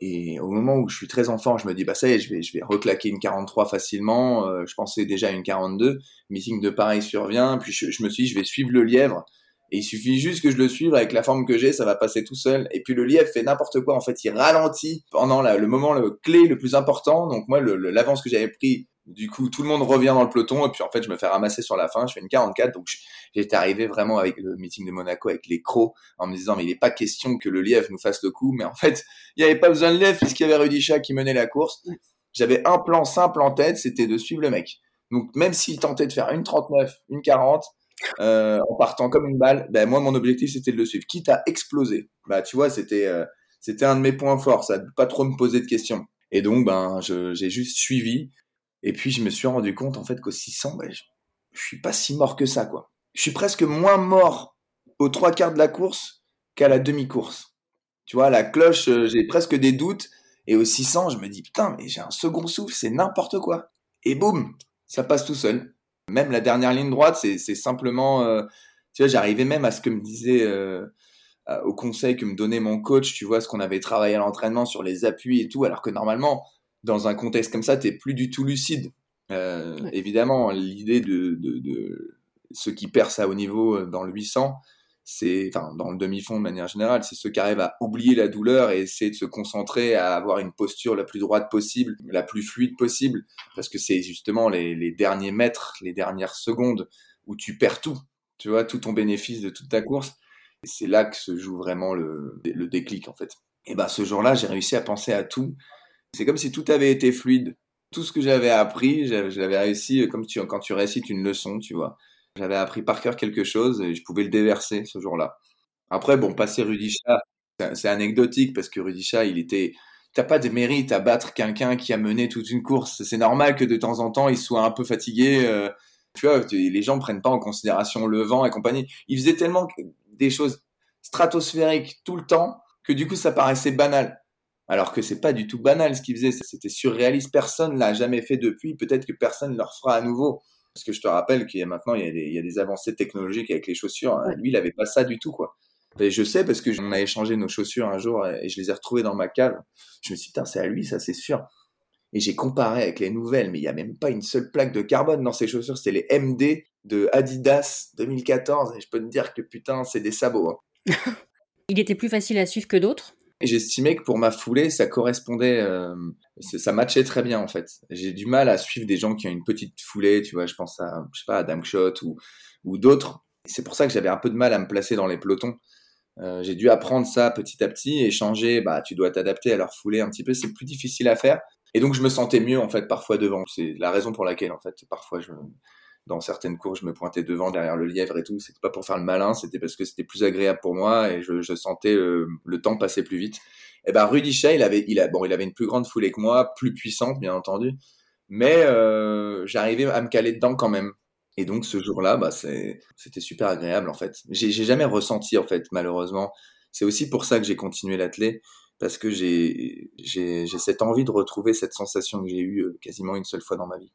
Et au moment où je suis très en forme, je me dis, bah ça y est, je vais, je vais reclaquer une 43 facilement. Euh, je pensais déjà à une 42. Meeting de pareil survient. Puis je, je me suis dit, je vais suivre le lièvre. Et il suffit juste que je le suive avec la forme que j'ai, ça va passer tout seul. Et puis le lièvre fait n'importe quoi. En fait, il ralentit pendant la- le moment le clé le plus important. Donc moi, l'avance que j'avais pris Du coup, tout le monde revient dans le peloton et puis en fait, je me fais ramasser sur la fin. Je fais une 44, donc j'étais arrivé vraiment avec le meeting de Monaco avec les crocs en me disant mais il n'est pas question que le lièvre nous fasse le coup. Mais en fait, il n'y avait pas besoin de lièvre puisqu'il y avait Rudisha qui menait la course. J'avais un plan simple en tête, c'était de suivre le mec. Donc même s'il tentait de faire une 39, une 40, euh, en partant comme une balle, ben moi mon objectif c'était de le suivre, quitte à exploser. Bah tu vois, c'était euh, c'était un de mes points forts, ça, pas trop me poser de questions. Et donc ben j'ai juste suivi. Et puis je me suis rendu compte en fait qu'au 600, ben, je, je suis pas si mort que ça quoi. Je suis presque moins mort aux trois quarts de la course qu'à la demi-course. Tu vois, la cloche, euh, j'ai presque des doutes. Et au 600, je me dis, putain, mais j'ai un second souffle, c'est n'importe quoi. Et boum, ça passe tout seul. Même la dernière ligne droite, c'est simplement, euh, tu vois, j'arrivais même à ce que me disait, euh, au conseil que me donnait mon coach, tu vois, ce qu'on avait travaillé à l'entraînement sur les appuis et tout, alors que normalement, dans un contexte comme ça, t'es plus du tout lucide. Euh, Évidemment, l'idée de, de, de, ceux qui percent à haut niveau dans le 800, c'est, enfin, dans le demi-fond de manière générale, c'est ceux qui arrivent à oublier la douleur et essayer de se concentrer à avoir une posture la plus droite possible, la plus fluide possible, parce que c'est justement les, les, derniers mètres, les dernières secondes où tu perds tout, tu vois, tout ton bénéfice de toute ta course. Et c'est là que se joue vraiment le, le déclic, en fait. Et ben, ce jour-là, j'ai réussi à penser à tout. C'est comme si tout avait été fluide. Tout ce que j'avais appris, je l'avais réussi comme tu, quand tu récites une leçon, tu vois. J'avais appris par cœur quelque chose et je pouvais le déverser ce jour-là. Après, bon, passer Rudisha, c'est anecdotique parce que Rudisha, il était. T'as pas de mérite à battre quelqu'un qui a mené toute une course. C'est normal que de temps en temps, il soit un peu fatigué. Euh, tu vois, les gens prennent pas en considération le vent et compagnie. Il faisait tellement des choses stratosphériques tout le temps que du coup, ça paraissait banal. Alors que c'est pas du tout banal ce qu'il faisait. C'était surréaliste. Personne l'a jamais fait depuis. Peut-être que personne ne le refera à nouveau. Parce que je te rappelle qu'il y a maintenant, il y a, des, il y a des avancées technologiques avec les chaussures. Hein. Lui, il avait pas ça du tout, quoi. Et je sais parce que on a échangé nos chaussures un jour et je les ai retrouvées dans ma cave. Je me suis dit, c'est à lui, ça, c'est sûr. Et j'ai comparé avec les nouvelles, mais il n'y a même pas une seule plaque de carbone dans ces chaussures. C'était les MD de Adidas 2014. Et je peux te dire que putain, c'est des sabots. Hein. il était plus facile à suivre que d'autres et j'estimais que pour ma foulée, ça correspondait, euh, ça matchait très bien en fait. J'ai du mal à suivre des gens qui ont une petite foulée, tu vois, je pense à, je sais pas, à Damkshot ou, ou d'autres. C'est pour ça que j'avais un peu de mal à me placer dans les pelotons. Euh, j'ai dû apprendre ça petit à petit et changer, bah, tu dois t'adapter à leur foulée un petit peu, c'est plus difficile à faire. Et donc je me sentais mieux en fait parfois devant. C'est la raison pour laquelle en fait parfois je, dans certaines courses, je me pointais devant derrière le lièvre et tout. C'était pas pour faire le malin, c'était parce que c'était plus agréable pour moi et je, sentais le, temps passer plus vite. Et eh ben Rudy il avait, il bon, il avait une plus grande foulée que moi, plus puissante bien entendu, mais euh, j'arrivais à me caler dedans quand même. Et donc ce jour-là, bah, c'était super agréable en fait. J'ai jamais ressenti en fait malheureusement. C'est aussi pour ça que j'ai continué l'athlé parce que j'ai cette envie de retrouver cette sensation que j'ai eue euh, quasiment une seule fois dans ma vie.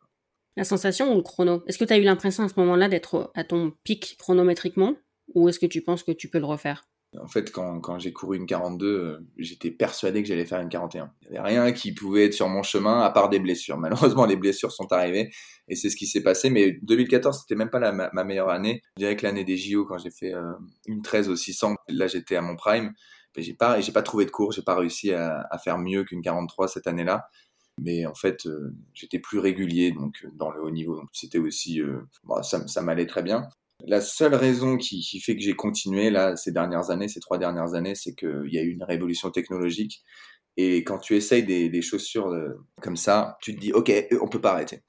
La sensation ou le chrono Est-ce que tu as eu l'impression à ce moment-là d'être à ton pic chronométriquement ou est-ce que tu penses que tu peux le refaire? En fait, quand, j'ai couru une 42, euh, j'étais persuadé que j'allais faire une 41. Il n'y avait rien qui pouvait être sur mon chemin à part des blessures. Malheureusement, les blessures sont arrivées et c'est ce qui s'est passé. Mais 2014, c'était même pas la, ma, meilleure année. Je dirais que l'année des JO, quand j'ai fait euh, une 13 au 600, là j'étais à mon prime. J'ai pas, j'ai pas trouvé de cours, j'ai pas réussi à, à faire mieux qu'une 43 cette année-là mais en fait euh, j'étais plus régulier donc euh, dans le haut niveau. Donc c'était aussi euh, bah, ça, m'allait très bien. La seule raison qui, fait que j'ai continué là ces dernières années ces trois dernières années c'est qu'il y a eu une révolution technologique. Et quand tu essayes des, des chaussures comme ça tu te dis ok on peut pas arrêter.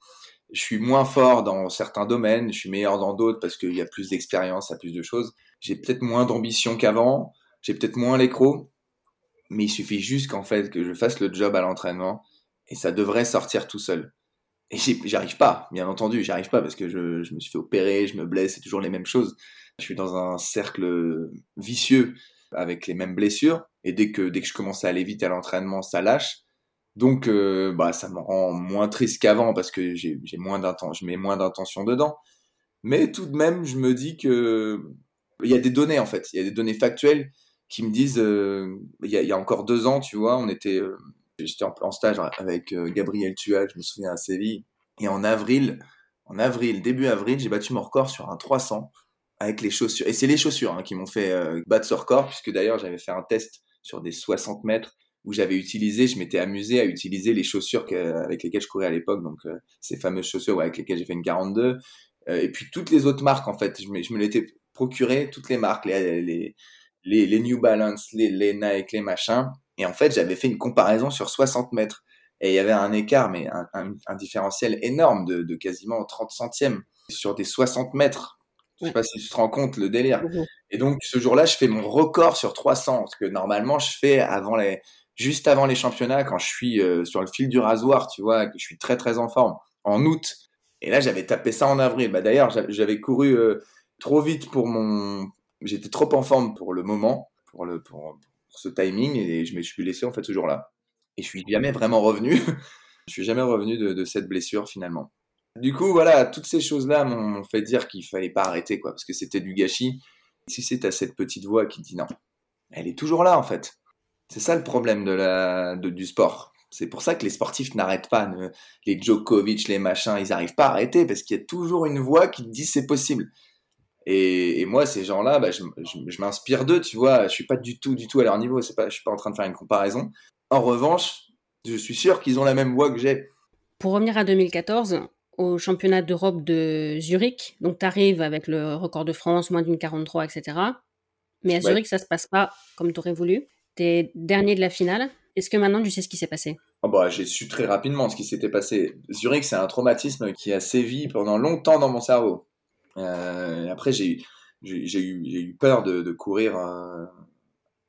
Je suis moins fort dans certains domaines je suis meilleur dans d'autres parce qu'il y a plus d'expérience il y a plus de choses. J'ai peut-être moins d'ambition qu'avant j'ai peut-être moins l'écro mais il suffit juste qu'en fait que je fasse le job à l'entraînement et ça devrait sortir tout seul. Et j'arrive pas, bien entendu, j'arrive pas parce que je, me suis fait opérer, je me blesse, c'est toujours les mêmes choses. Je suis dans un cercle vicieux avec les mêmes blessures et dès que dès que je commence à aller vite à l'entraînement, ça lâche. Donc euh, bah ça me rend moins triste qu'avant parce que j'ai moins je mets moins d'intention dedans. Mais tout de même, je me dis que il y a des données en fait, il y a des données factuelles qui me disent euh, il, y a, il, y a, encore deux ans, tu vois, on était euh, J'étais en, stage avec euh, Gabriel Tual, je me souviens à Séville. Et en avril, en avril, début avril, j'ai battu mon record sur un 300 avec les chaussures. Et c'est les chaussures hein, qui m'ont fait euh, battre ce record, puisque d'ailleurs j'avais fait un test sur des 60 mètres. où j'avais utilisé, je m'étais amusé à utiliser les chaussures avec lesquelles je courais à l'époque, donc euh, ces fameuses chaussures avec lesquelles j'ai fait une 42, euh, et puis toutes les autres marques en fait, je me, je me l'étais procuré, toutes les marques, les, New Balance, les, les Nike, les machins, et en fait j'avais fait une comparaison sur 60 mètres, et il y avait un écart, mais un, un, différentiel énorme de, de, quasiment 30 centièmes sur des 60 mètres. Je sais pas si tu te rends compte le délire. Mmh et donc ce jour-là, je fais mon record sur 300, parce que normalement je fais avant les, juste avant les championnats, quand je suis euh, sur le fil du rasoir, tu vois, que je suis très très en forme, en août. Et là, j'avais tapé ça en avril. Bah, D'ailleurs, j'avais couru euh, trop vite pour mon... J'étais trop en forme pour le moment, pour, le, pour, ce timing, et je me suis blessé en fait ce jour-là. Et je suis jamais vraiment revenu. je suis jamais revenu de, de, cette blessure finalement. Du coup, voilà, toutes ces choses-là m'ont fait dire qu'il fallait pas arrêter, quoi, parce que c'était du gâchis. Si c'est à cette petite voix qui dit non, elle est toujours là en fait. C'est ça le problème de la, du sport. C'est pour ça que les sportifs n'arrêtent pas. les Djokovic, les machins, ils n'arrivent pas à arrêter parce qu'il y a toujours une voix qui dit c'est possible. Et, moi, ces gens-là, bah, je, m'inspire d'eux, tu vois. Je suis pas du tout, du tout à leur niveau. C'est pas, je suis pas en train de faire une comparaison. En revanche, je suis sûr qu'ils ont la même voix que j'ai. Pour revenir à 2014, au championnat d'Europe de Zurich, donc tu arrives avec le record de France, moins d'une 43, etc. Mais à Zurich, ça se passe pas comme tu aurais voulu. T'es dernier de la finale. Est-ce que maintenant tu sais ce qui s'est passé? Oh bah, J'ai su très rapidement ce qui s'était passé. Zurich, c'est un traumatisme qui a sévi pendant longtemps dans mon cerveau. Euh, après, j'ai eu, eu, peur de, de courir. Euh,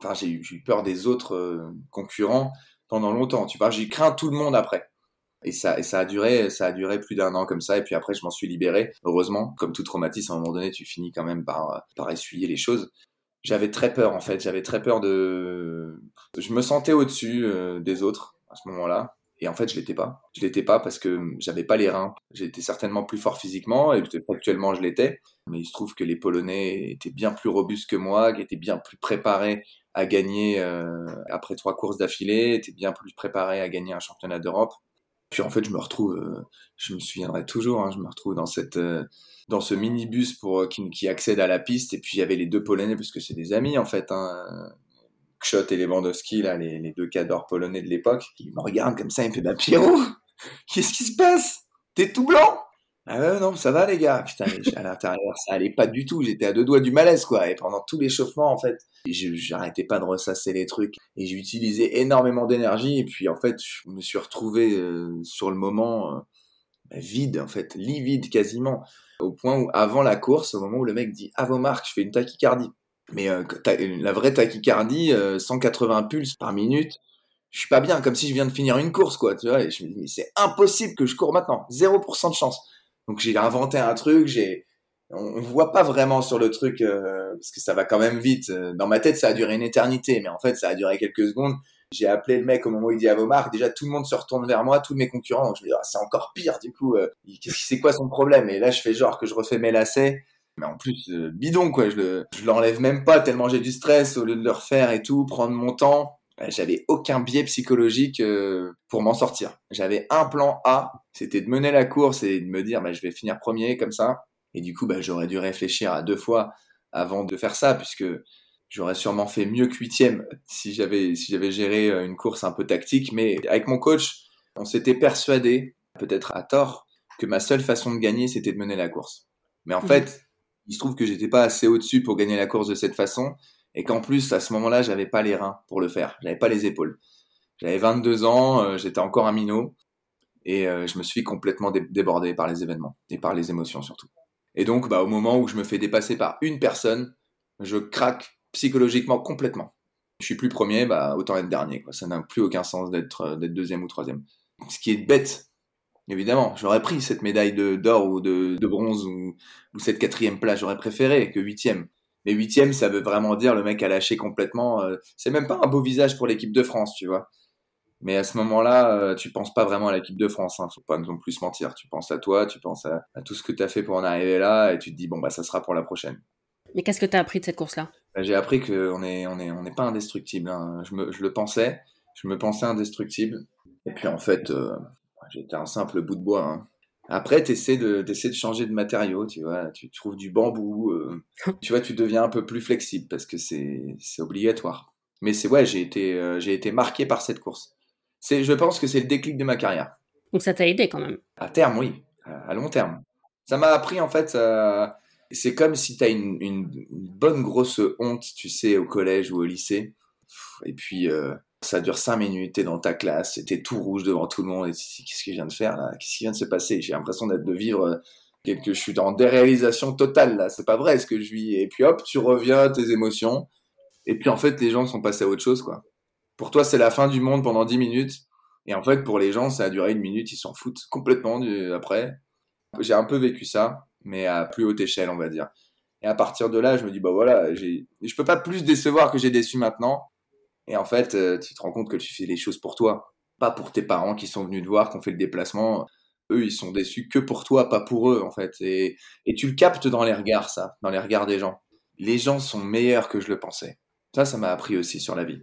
enfin, j'ai eu, eu, peur des autres euh, concurrents pendant longtemps. Tu vois, j'ai craint tout le monde après. Et ça, et ça a duré, ça a duré plus d'un an comme ça. Et puis après, je m'en suis libéré. Heureusement, comme tout traumatisme, à un moment donné, tu finis quand même par, par essuyer les choses j'avais très peur en fait. J'avais très peur de. Je me sentais au-dessus euh, des autres à ce moment-là. Et en fait, je l'étais pas. Je l'étais pas parce que j'avais pas les reins. J'étais certainement plus fort physiquement et actuellement je l'étais. Mais il se trouve que les Polonais étaient bien plus robustes que moi, étaient bien plus préparés à gagner euh, après trois courses d'affilée, étaient bien plus préparés à gagner un championnat d'Europe. Puis en fait, je me retrouve, euh, je me souviendrai toujours, hein, je me retrouve dans cette, euh, dans ce minibus pour qui, qui, accède à la piste. Et puis il y avait les deux Polonais parce que c'est des amis en fait, hein, Kshot et Lewandowski là, les, deux cadors polonais de l'époque. Ils me regardent comme ça, ils me font bah Pierrot, qu'est-ce qui se passe? T'es tout blanc? Ah ouais, non, ça va les gars. Putain, à l'intérieur, ça allait pas du tout. J'étais à deux doigts du malaise, quoi. Et pendant tout l'échauffement, en fait, j'arrêtais pas de ressasser les trucs. Et j'ai utilisé énormément d'énergie. Et puis, en fait, je me suis retrouvé euh, sur le moment euh, bah, vide, en fait, livide quasiment. Au point où, avant la course, au moment où le mec dit « À vos marques, je fais une tachycardie ». Mais euh, la vraie tachycardie, 180 pulses par minute, je suis pas bien, comme si je viens de finir une course, quoi. Tu vois, et je me dis, mais c'est impossible que je cours maintenant. 0% de chance. Donc j'ai inventé un truc, j'ai on, voit pas vraiment sur le truc euh, parce que ça va quand même vite. Dans ma tête, ça a duré une éternité, mais en fait, ça a duré quelques secondes. J'ai appelé le mec au moment où il dit à vos marques. Déjà, tout le monde se retourne vers moi, tous mes concurrents. Donc je me dis, ah, c'est encore pire du coup. Euh, c'est quoi son problème? Et là, je fais genre que je refais mes lacets. Mais en plus, euh, bidon quoi. Je, le, je l'enlève même pas tellement j'ai du stress au lieu de le refaire et tout, prendre mon temps. Euh, j'avais aucun biais psychologique euh, pour m'en sortir. J'avais un plan A, c'était de mener la course et de me dire bah, je vais finir premier comme ça. Et du coup, bah, j'aurais dû réfléchir à deux fois avant de faire ça, puisque j'aurais sûrement fait mieux que huitième si j'avais si j'avais géré euh, une course un peu tactique. Mais avec mon coach, on s'était persuadé, peut-être à tort, que ma seule façon de gagner, c'était de mener la course. Mais en mmh. fait, il se trouve que j'étais pas assez au-dessus pour gagner la course de cette façon et qu'en plus à ce moment-là j'avais pas les reins pour le faire, j'avais pas les épaules. J'avais 22 ans, euh, j'étais encore un minot et euh, je me suis complètement débordé par les événements et par les émotions surtout. Et donc bah, au moment où je me fais dépasser par une personne, je craque psychologiquement complètement. Je suis plus premier, bah autant être dernier. Ça n'a plus aucun sens d'être euh, d'être deuxième ou troisième. Ce qui est bête, évidemment. J'aurais pris cette médaille d'or ou de, de bronze ou, ou, cette quatrième place. J'aurais préféré que huitième. Mais huitième, ça veut vraiment dire le mec a lâché complètement. Euh, c'est même pas un beau visage pour l'équipe de France, tu vois. Mais à ce moment-là, euh, tu penses pas vraiment à l'équipe de France. Hein, faut pas non plus se mentir. Tu penses à toi, tu penses à, tout ce que tu as fait pour en arriver là, et tu te dis bon bah ça sera pour la prochaine. Mais qu'est-ce que tu as appris de cette course-là? Bah, J'ai appris qu'on est on est on n'est pas indestructible. Hein. Je, me, je le pensais, je me pensais indestructible. Et puis en fait, euh, j'étais un simple bout de bois. Hein. Après, tu essaies de, de changer de matériaux, tu vois. Tu trouves du bambou. Euh, tu vois, tu deviens un peu plus flexible parce que c'est obligatoire. Mais c'est ouais, j'ai été, euh, j'ai été marqué par cette course. Je pense que c'est le déclic de ma carrière. Donc ça t'a aidé quand même. À terme, oui, à long terme. Ça m'a appris en fait. Euh, c'est comme si tu as une, une, bonne grosse honte, tu sais, au collège ou au lycée. Et puis euh, ça dure cinq minutes, t'es dans ta classe, t'es tout rouge devant tout le monde. Et qu'est-ce que je viens de faire là? Qu'est-ce qui vient de se passer? J'ai l'impression d'être de vivre quelque, je suis dans déréalisation totale là. C'est pas vrai ce que je vis. Et puis hop, tu reviens à tes émotions. Et puis en fait, les gens sont passés à autre chose, quoi. Pour toi, c'est la fin du monde pendant 10 minutes. Et en fait, pour les gens, ça a duré une minute, ils s'en foutent complètement après. J'ai un peu vécu ça, mais à plus haute échelle, on va dire. Et à partir de là, je me dis, bah voilà, je peux pas plus décevoir que j'ai déçu maintenant. Et en fait, euh, tu te rends compte que tu fais les choses pour toi, pas pour tes parents qui sont venus te voir, qui ont fait le déplacement. Eux, ils sont déçus que pour toi, pas pour eux, en fait. Et, et tu le captes dans les regards, ça, dans les regards des gens. Les gens sont meilleurs que je le pensais. Ça, ça m'a appris aussi sur la vie.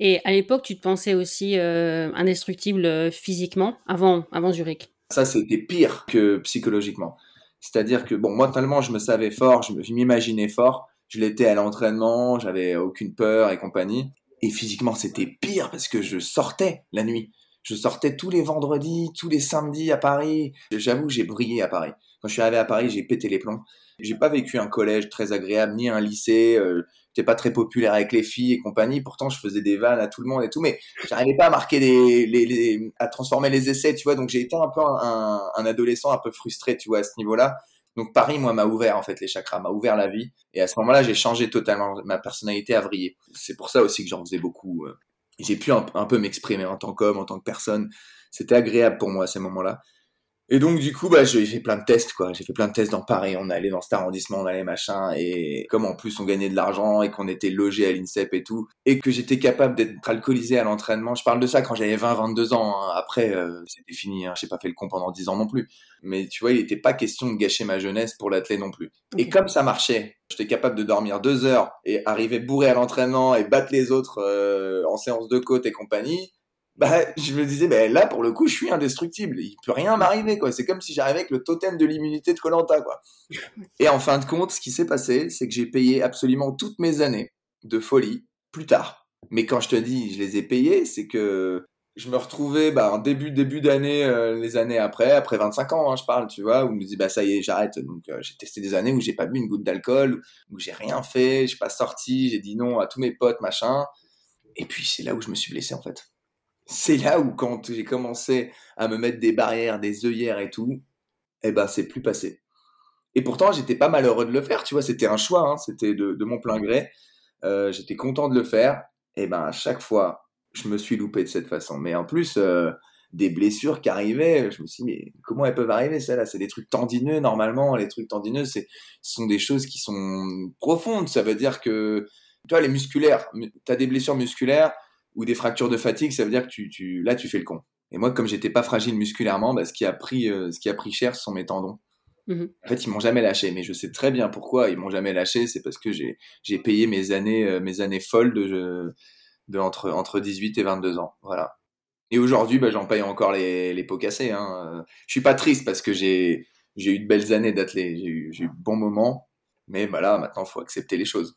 Et à l'époque, tu te pensais aussi euh, indestructible euh, physiquement avant, avant Zurich? Ça, c'était pire que psychologiquement. C'est-à-dire que, bon, mentalement, je me savais fort, je m'imaginais fort, je l'étais à l'entraînement, j'avais aucune peur et compagnie. Et physiquement, c'était pire parce que je sortais la nuit. Je sortais tous les vendredis, tous les samedis à Paris. J'avoue, j'ai brillé à Paris. Quand je suis arrivé à Paris, j'ai pété les plombs. J'ai pas vécu un collège très agréable, ni un lycée. Euh, j'étais pas très populaire avec les filles et compagnie. Pourtant, je faisais des vannes à tout le monde et tout, mais j'arrivais pas à marquer à transformer les essais, tu vois. Donc, j'ai été un peu un, un, adolescent un peu frustré, tu vois, à ce niveau-là. Donc, Paris, moi, m'a ouvert, en fait, les chakras, m'a ouvert la vie. Et à ce moment-là, j'ai changé totalement. Ma personnalité a vrillé. C'est pour ça aussi que j'en faisais beaucoup. Euh. J'ai pu un, un peu m'exprimer en tant qu'homme, en tant que personne. C'était agréable pour moi à ces moments-là. Et donc, du coup, bah, j'ai fait plein de tests, quoi. J'ai fait plein de tests dans Paris. On allait dans cet arrondissement, on allait machin. Et comme en plus, on gagnait de l'argent et qu'on était logé à l'INSEP et tout, et que j'étais capable d'être alcoolisé à l'entraînement. Je parle de ça quand j'avais 20, 22 ans. Hein. Après, euh, c'était fini. Hein. J'ai pas fait le con pendant 10 ans non plus. Mais tu vois, il n'était pas question de gâcher ma jeunesse pour l'athlète non plus. Et comme ça marchait, j'étais capable de dormir deux heures et arriver bourré à l'entraînement et battre les autres euh, en séance de côte et compagnie bah, je me disais, bah, là, pour le coup, je suis indestructible. Il peut rien m'arriver, quoi. C'est comme si j'arrivais avec le totem de l'immunité de Colanta, quoi. Et en fin de compte, ce qui s'est passé, c'est que j'ai payé absolument toutes mes années de folie plus tard. Mais quand je te dis, je les ai payées, c'est que je me retrouvais, bah, en début, début d'année, euh, les années après, après 25 ans, hein, je parle, tu vois, où je me dis, bah, ça y est, j'arrête. Donc, euh, j'ai testé des années où j'ai pas bu une goutte d'alcool, où j'ai rien fait, j'ai pas sorti, j'ai dit non à tous mes potes, machin. Et puis, c'est là où je me suis blessé, en fait c'est là où quand j'ai commencé à me mettre des barrières, des œillères et tout, eh ben c'est plus passé. Et pourtant j'étais pas malheureux de le faire, tu vois, c'était un choix, hein, c'était de, mon plein gré. Euh, j'étais content de le faire. Et ben à chaque fois, je me suis loupé de cette façon. Mais en plus, euh, des blessures qui arrivaient, je me suis dit, mais comment elles peuvent arriver, ça là? C'est des trucs tendineux, normalement. Les trucs tendineux, ce sont des choses qui sont profondes. Ça veut dire que, tu vois, les musculaires, tu as des blessures musculaires, ou des fractures de fatigue, ça veut dire que tu, tu là tu fais le con. Et moi, comme j'étais pas fragile musculairement, bah, ce qui a pris, euh, ce qui a pris cher, ce sont mes tendons. Mmh en fait, ils m'ont jamais lâché, mais je sais très bien pourquoi ils m'ont jamais lâché. C'est parce que j'ai payé mes années euh, mes années folles de, de entre entre 18 et 22 ans, voilà. Et aujourd'hui, bah, j'en paye encore les, les pots cassés. Hein. Je suis pas triste parce que j'ai eu de belles années d'athlète, j'ai eu eu de bons moments, mais voilà, maintenant faut accepter les choses.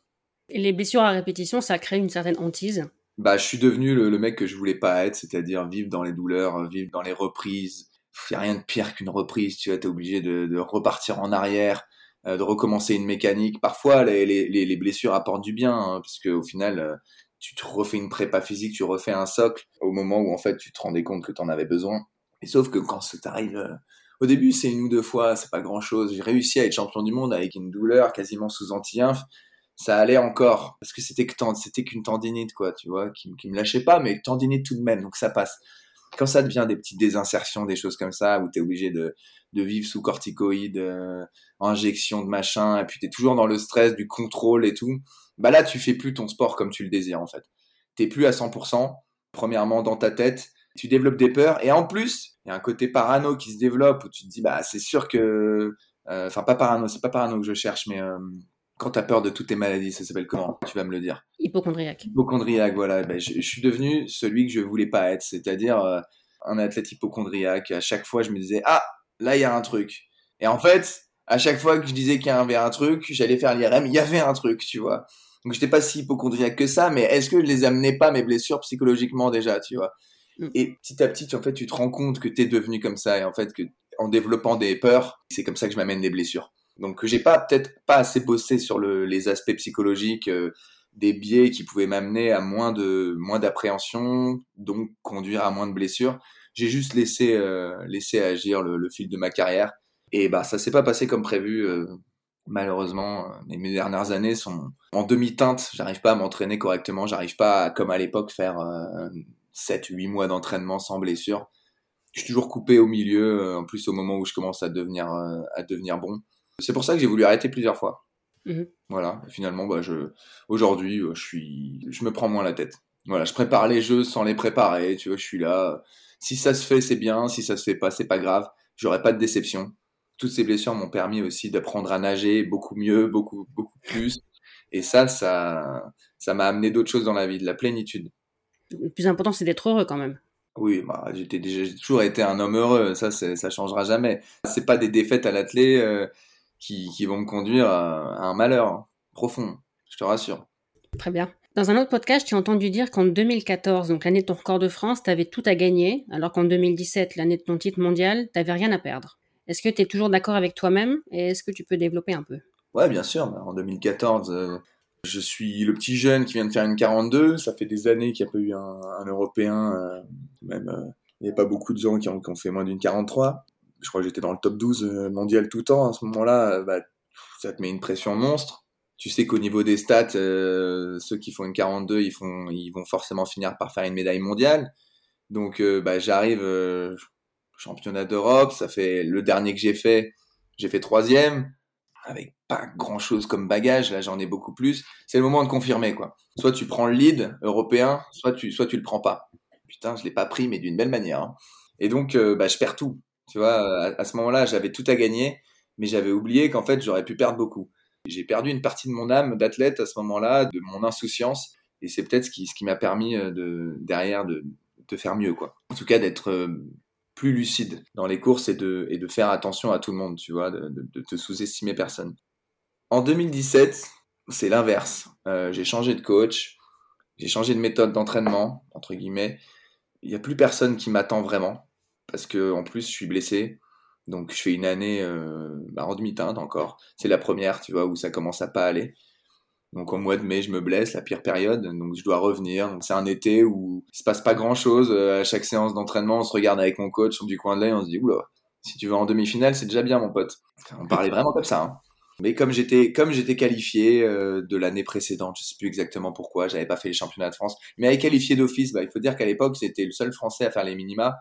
Et les blessures à répétition, ça crée une certaine hantise bah, je suis devenu le, mec que je voulais pas être, c'est-à-dire vivre dans les douleurs, euh, vivre dans les reprises. Il n'y a rien de pire qu'une reprise, tu vois, t'es obligé de, de, repartir en arrière, euh, de recommencer une mécanique. Parfois, les, les, les blessures apportent du bien, hein, parce final, euh, tu te refais une prépa physique, tu refais un socle au moment où en fait tu te rendais compte que tu en avais besoin. Et sauf que quand ça t'arrive, au début c'est une ou deux fois, c'est pas grand chose. J'ai réussi à être champion du monde avec une douleur quasiment sous anti-inf ça allait encore. Parce que c'était que c'était qu'une tendinite quoi tu vois qui, qui me lâchait pas mais tendinite tout de même donc ça passe. Quand ça devient des petites désinsertions des choses comme ça où tu es obligé de, vivre sous corticoïdes euh, injection de machin et puis tu es toujours dans le stress du contrôle et tout bah là tu fais plus ton sport comme tu le désires en fait. T'es plus à 100% premièrement dans ta tête tu développes des peurs et en plus il y a un côté parano qui se développe où tu te dis bah c'est sûr que euh, enfin pas parano c'est pas parano que je cherche mais euh, quand tu as peur de toutes tes maladies, ça s'appelle comment? Tu vas me le dire. Hypochondriaque. Hypochondriaque, voilà. Ben, je, suis devenu celui que je voulais pas être, c'est-à-dire euh, un athlète hypochondriaque. À chaque fois, je me disais, ah, là, il y a un truc. Et en fait, à chaque fois que je disais qu'il y avait un truc, j'allais faire l'IRM, il y avait un truc, tu vois. Donc j'étais pas si hypochondriaque que ça, mais est-ce que je les amenais pas mes blessures psychologiquement déjà, tu vois? Mm. Et petit à petit, en fait, tu te rends compte que tu es devenu comme ça et en fait que en développant des peurs, c'est comme ça que je m'amène des blessures. Donc j'ai pas peut-être pas assez bossé sur le, les aspects psychologiques, euh, des biais qui pouvaient m'amener à moins de moins d'appréhension, donc conduire à moins de blessures. J'ai juste laissé euh, laissé agir le, le, fil de ma carrière et bah ça s'est pas passé comme prévu. Euh, malheureusement, mes, mes dernières années sont en demi-teinte. J'arrive pas à m'entraîner correctement. J'arrive pas, à, comme à l'époque, faire 7-8 mois d'entraînement sans blessure. Je suis toujours coupé au milieu, en plus au moment où je commence à devenir, à devenir bon. C'est pour ça que j'ai voulu arrêter plusieurs fois. Mmh voilà, et finalement, bah, je, aujourd'hui, euh, je, suis, je me prends moins la tête. Voilà, je prépare les jeux sans les préparer, tu vois, je suis là. Si ça se fait, c'est bien, si ça se fait pas, c'est pas grave, j'aurai pas de déception. Toutes ces blessures m'ont permis aussi d'apprendre à nager beaucoup mieux, beaucoup, beaucoup plus. Et ça, ça, ça m'a amené d'autres choses dans la vie, de la plénitude. Le plus important, c'est d'être heureux quand même. Oui, bah, j'ai toujours été un homme heureux, ça, ça changera jamais. C'est pas des défaites à l'athlé. Euh, qui, qui vont me conduire à, un malheur profond, je te rassure. Très bien. Dans un autre podcast, tu as entendu dire qu'en 2014, donc l'année de ton record de France, tu avais tout à gagner, alors qu'en 2017, l'année de ton titre mondial, tu n'avais rien à perdre. Est-ce que tu es toujours d'accord avec toi-même et est-ce que tu peux développer un peu? Ouais, bien sûr. En 2014, euh, je suis le petit jeune qui vient de faire une 42. Ça fait des années qu'il n'y a pas eu un, Européen. Euh, même, euh, il n'y a pas beaucoup de gens qui ont, qui ont fait moins d'une 43 je crois que j'étais dans le top 12 euh, mondial tout le temps. À ce moment-là, euh, bah, ça te met une pression monstre. Tu sais qu'au niveau des stats, euh, ceux qui font une 42, ils, font, ils vont forcément finir par faire une médaille mondiale. Donc, bah, j'arrive championnat d'Europe. Ça fait le dernier que j'ai fait, j'ai fait troisième avec pas grand chose comme bagage. Là, j'en ai beaucoup plus. C'est le moment de confirmer, quoi. Soit tu prends le lead européen, soit tu, soit tu le prends pas. Putain, je l'ai pas pris, mais d'une belle manière. Hein. Et donc, bah, je perds tout. Tu vois, à, ce moment-là, j'avais tout à gagner, mais j'avais oublié qu'en fait, j'aurais pu perdre beaucoup. J'ai perdu une partie de mon âme d'athlète à ce moment-là, de mon insouciance, et c'est peut-être ce qui, ce qui m'a permis euh, de, derrière de, faire mieux, quoi. En tout cas, d'être euh, plus lucide dans les courses et de, et de faire attention à tout le monde, tu vois, de, de, te sous-estimer personne. En 2017, c'est l'inverse. Euh, j'ai changé de coach, j'ai changé de méthode d'entraînement, entre guillemets. Il n'y a plus personne qui m'attend vraiment parce que en plus je suis blessé. Donc je fais une année euh, bah, en demi-teinte encore. C'est la première, tu vois, où ça commence à pas aller. Donc au mois de mai, je me blesse, la pire période, donc je dois revenir. C'est un été où il se passe pas grand-chose. Euh, à chaque séance d'entraînement, on se regarde avec mon coach du coin de l'œil, on se dit oula, si tu vas en demi-finale, c'est déjà bien, mon pote. On parlait vraiment comme ça. Hein. Mais comme j'étais comme j'étais qualifié euh, de l'année précédente, je sais plus exactement pourquoi, j'avais pas fait les championnats de France, mais avec qualifié d'office, bah, il faut dire qu'à l'époque, c'était le seul Français à faire les minima.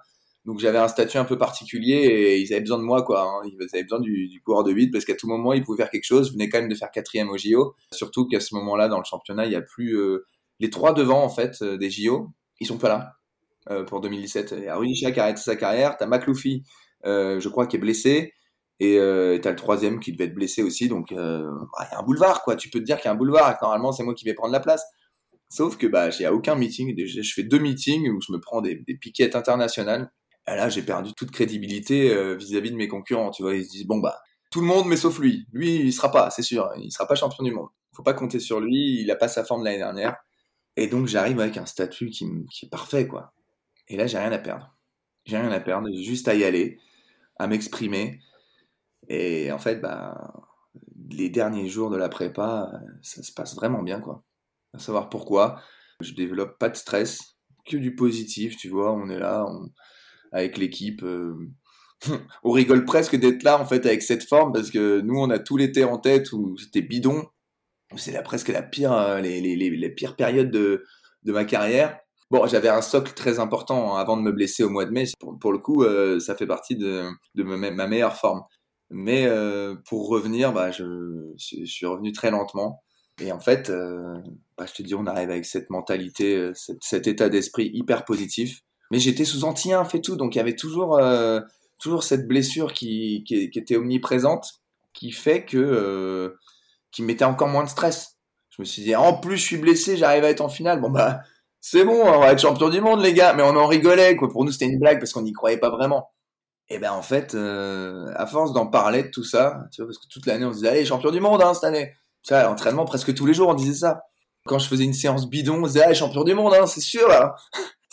Donc j'avais un statut un peu particulier et ils avaient besoin de moi, quoi. Hein. Ils avaient besoin du, du coureur de vide parce qu'à tout moment, ils pouvaient faire quelque chose. Je venais quand même de faire quatrième au JO. Surtout qu'à ce moment-là, dans le championnat, il y a plus euh, les trois devant, en fait, euh, des JO. Ils sont pas là euh, pour 2017. Il y a Rudy qui a arrêté sa carrière. T'as McLuffy, je crois, qui est blessé. Et t'as le troisième qui devait être blessé aussi. Donc, bah, il y a un boulevard, quoi. Tu peux te dire qu'il y a un boulevard. Normalement, c'est moi qui vais prendre la place. Sauf que bah, j'ai aucun meeting. Je fais deux meetings où je me prends des, des piquettes internationales là, j'ai perdu toute crédibilité euh, vis-à-vis de mes concurrents. Tu vois, ils se disent bon bah tout le monde, mais sauf lui. Lui, il sera pas, c'est sûr. Il sera pas champion du monde. Faut pas compter sur lui. Il a pas sa forme l'année dernière. Et donc j'arrive avec un statut qui, est parfait, quoi. Et là, j'ai rien à perdre. J'ai rien à perdre. Juste à y aller, à m'exprimer. Et en fait, bah, les derniers jours de la prépa, ça se passe vraiment bien, quoi. À savoir pourquoi. Je développe pas de stress, que du positif, tu vois. On est là, avec l'équipe. Euh, on rigole presque d'être là en fait avec cette forme parce que nous on a tout l'été en tête où c'était bidon. C'est presque la pire, euh, les, les, les, pires périodes de, de ma carrière. Bon, j'avais un socle très important avant de me blesser au mois de mai. Pour, le coup, euh, ça fait partie de, de ma, meilleure forme. Mais pour revenir, bah, je, je, suis revenu très lentement. Et en fait, bah, je te dis, on arrive avec cette mentalité, cet état d'esprit hyper positif mais j'étais sous anti-inf et tout, donc il y avait toujours, euh, toujours cette blessure qui, qui, qui, était omniprésente, qui fait que, euh, qui mettait encore moins de stress. Je me suis dit, en plus je suis blessé, j'arrive à être en finale, bon bah, c'est bon, on va être champion du monde les gars, mais on en rigolait, quoi. Pour nous c'était une blague parce qu'on n'y croyait pas vraiment. Et ben en fait, euh, à force d'en parler de tout ça, tu vois, parce que toute l'année on se disait, allez, champion du monde hein, cette année. Ça, entraînement presque tous les jours, on disait ça. Quand je faisais une séance bidon, on disait ah, champion du monde, hein, c'est sûr. Hein.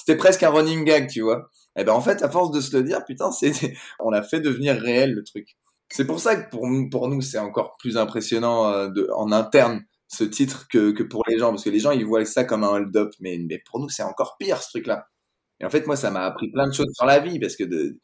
C'était presque un running gag, tu vois. Et eh ben en fait, à force de se le dire, putain, c'est, on a fait devenir réel le truc. C'est pour ça que pour nous, pour nous, c'est encore plus impressionnant euh, de, en interne ce titre que, que pour les gens, parce que les gens ils voient ça comme un hold-up, mais, mais pour nous c'est encore pire ce truc-là. Et en fait, moi, ça m'a appris plein de choses sur la vie, parce que de,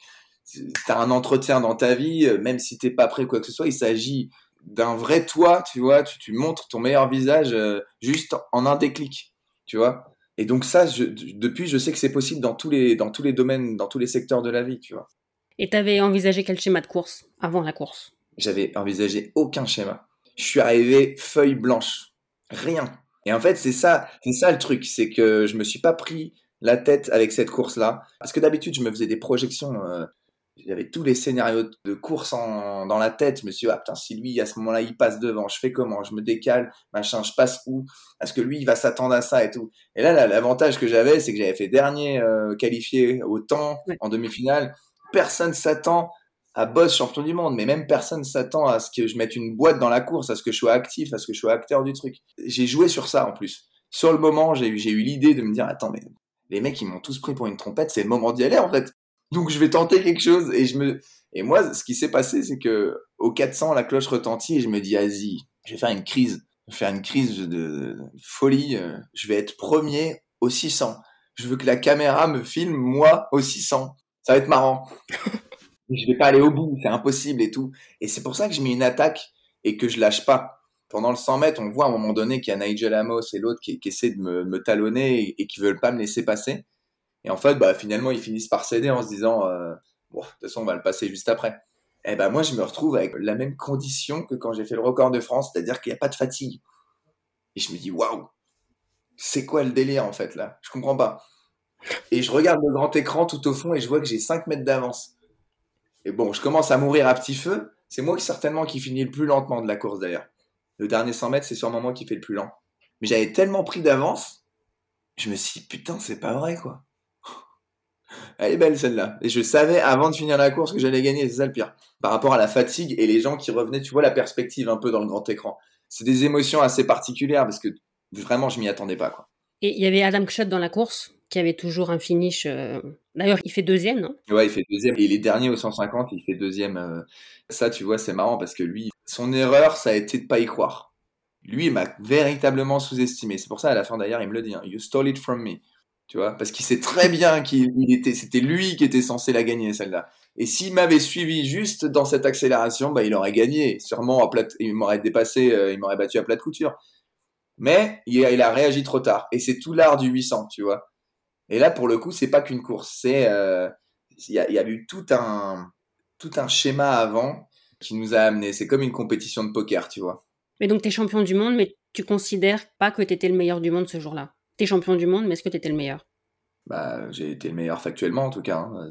t'as un entretien dans ta vie, euh, même si t'es pas prêt quoi que ce soit, il s'agit d'un vrai toi, tu vois, tu, tu montres ton meilleur visage euh, juste en un déclic, tu vois. Et donc ça, je, depuis, je sais que c'est possible dans tous les dans tous les domaines, dans tous les secteurs de la vie, tu vois. Et t'avais envisagé quel schéma de course avant la course? J'avais envisagé aucun schéma. Je suis arrivé feuille blanche, rien. Et en fait, c'est ça, c'est ça le truc, c'est que je me suis pas pris la tête avec cette course-là, parce que d'habitude, je me faisais des projections. Euh, j'avais tous les scénarios de course dans la tête. Je me suis dit, ah putain, si lui, à ce moment-là, il passe devant, je fais comment? Je me décale, machin, je passe où? Est-ce que lui, il va s'attendre à ça et tout? Et là, l'avantage que j'avais, c'est que j'avais fait dernier euh, qualifié au temps en demi-finale. Personne s'attend à boss champion du monde, mais même personne s'attend à ce que je mette une boîte dans la course, à ce que je sois actif, à ce que je sois acteur du truc. J'ai joué sur ça en plus. Sur le moment, j'ai eu l'idée de me dire, attends, mais les mecs, ils m'ont tous pris pour une trompette, c'est le moment d'y aller en fait. Donc je vais tenter quelque chose et je me et moi ce qui s'est passé c'est que au 400 la cloche retentit et je me dis vas-y, je vais faire une crise, je vais faire une crise de folie, euh, je vais être premier au 600. Je veux que la caméra me filme moi au 600. Ça va être marrant. je vais pas aller au bout, c'est impossible et tout. Et c'est pour ça que je mets une attaque et que je lâche pas. Pendant le 100 mètres, on voit à un moment donné qu'il y a Nigel Amos et l'autre qui, qui essaient de me, me talonner et, et, qui veulent pas me laisser passer. Et en fait, bah, finalement, ils finissent par céder en se disant, euh, bon, de toute façon, on va le passer juste après. Et ben moi, je me retrouve avec la même condition que quand j'ai fait le record de France, c'est-à-dire qu'il n'y a pas de fatigue. Et je me dis, waouh, c'est quoi le délire en fait là? Je comprends pas. Et je regarde le grand écran tout au fond et je vois que j'ai 5 mètres d'avance. Et bon, je commence à mourir à petit feu. C'est moi qui certainement qui finis le plus lentement de la course d'ailleurs. Le dernier 100 mètres, c'est sûrement moi qui fais le plus lent. Mais j'avais tellement pris d'avance, je me suis dit, putain, c'est pas vrai quoi. Elle est belle celle-là. Et je savais avant de finir la course que j'allais gagner, c'est ça le pire. Par rapport à la fatigue et les gens qui revenaient, tu vois la perspective un peu dans le grand écran. C'est des émotions assez particulières parce que vraiment je m'y attendais pas. Quoi. Et il y avait Adam Kshot dans la course qui avait toujours un finish. Euh, d'ailleurs, il fait deuxième, non Ouais, il fait deuxième. Et les derniers au 150, il fait deuxième. Euh, ça, tu vois, c'est marrant parce que lui, son erreur, ça a été de pas y croire. Lui, il m'a véritablement sous-estimé. C'est pour ça, à la fin d'ailleurs, il me le dit. Hein, you stole it from me tu vois, parce qu'il sait très bien qu'il était, c'était lui qui était censé la gagner celle-là. Et s'il m'avait suivi juste dans cette accélération, bah il aurait gagné, sûrement à plate, il m'aurait dépassé, euh, il m'aurait battu à plate couture. Mais il a, réagi trop tard, et c'est tout l'art du 800, tu vois. Et là, pour le coup, c'est pas qu'une course, c'est euh, il y, a, y a eu tout un tout un schéma avant qui nous a amené. C'est comme une compétition de poker, tu vois. Mais donc, tu es champion du monde, mais tu considères pas que tu étais le meilleur du monde ce jour-là? T'es champion du monde, mais est-ce que t'étais le meilleur? Bah, j'ai été le meilleur factuellement en tout cas. Hein.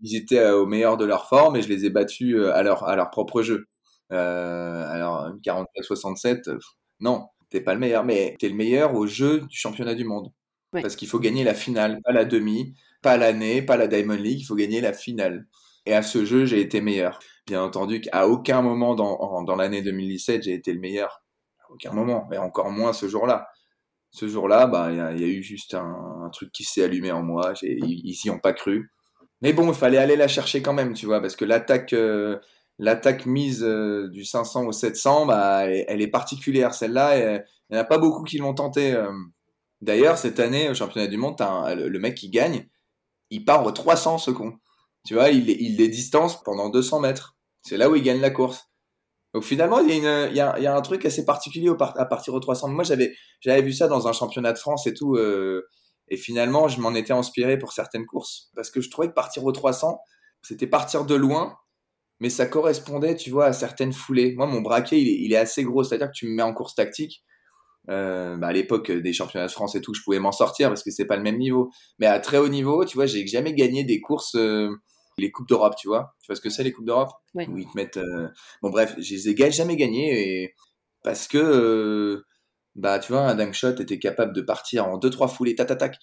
Ils étaient euh, au meilleur de leur forme et je les ai battus euh, à leur, à leur propre jeu. Euh, alors 44-67, non, t'es pas le meilleur, mais t'es le meilleur au jeu du championnat du monde. Parce qu'il faut gagner la finale, pas la demi, pas l'année, pas la Diamond League, il faut gagner la finale. Et à ce jeu, j'ai été meilleur. Bien entendu qu'à aucun moment dans, dans l'année 2017, j'ai été le meilleur. À aucun moment, mais encore moins ce jour-là ce jour-là, bah, il y, a eu juste un, truc qui s'est allumé en moi. Ils n'y ont pas cru. Mais bon, il fallait aller la chercher quand même, tu vois, parce que l'attaque, euh, l'attaque mise euh, du 500 au 700, bah, elle, est particulière. Celle-là, il n'y en a pas beaucoup qui l'ont tenté. Euh. D'ailleurs, cette année, au championnat du monde, le, mec qui gagne, il part au 300, ce con. Tu vois, il, il les distance pendant 200 mètres. C'est là où il gagne la course. Donc finalement, il y, a un truc assez particulier à partir au 300. Moi, j'avais, vu ça dans un championnat de France et tout. Euh, et finalement, je m'en étais inspiré pour certaines courses. Parce que je trouvais que partir au 300, c'était partir de loin, mais ça correspondait, tu vois, à certaines foulées. Moi, mon braquet, il est, assez gros. C'est-à-dire que tu me mets en course tactique. Euh, bah à l'époque des championnats de France et tout, je pouvais m'en sortir parce que c'est pas le même niveau. Mais à très haut niveau, tu vois, j'ai jamais gagné des courses... Euh, les coupes d'Europe, tu vois. Tu vois ce que c'est les coupes d'Europe? Où ils te mettent. Euh, bon bref, je les ai jamais gagnés et parce que euh, bah tu vois, un dunk shot était capable de partir en deux trois foulées, tac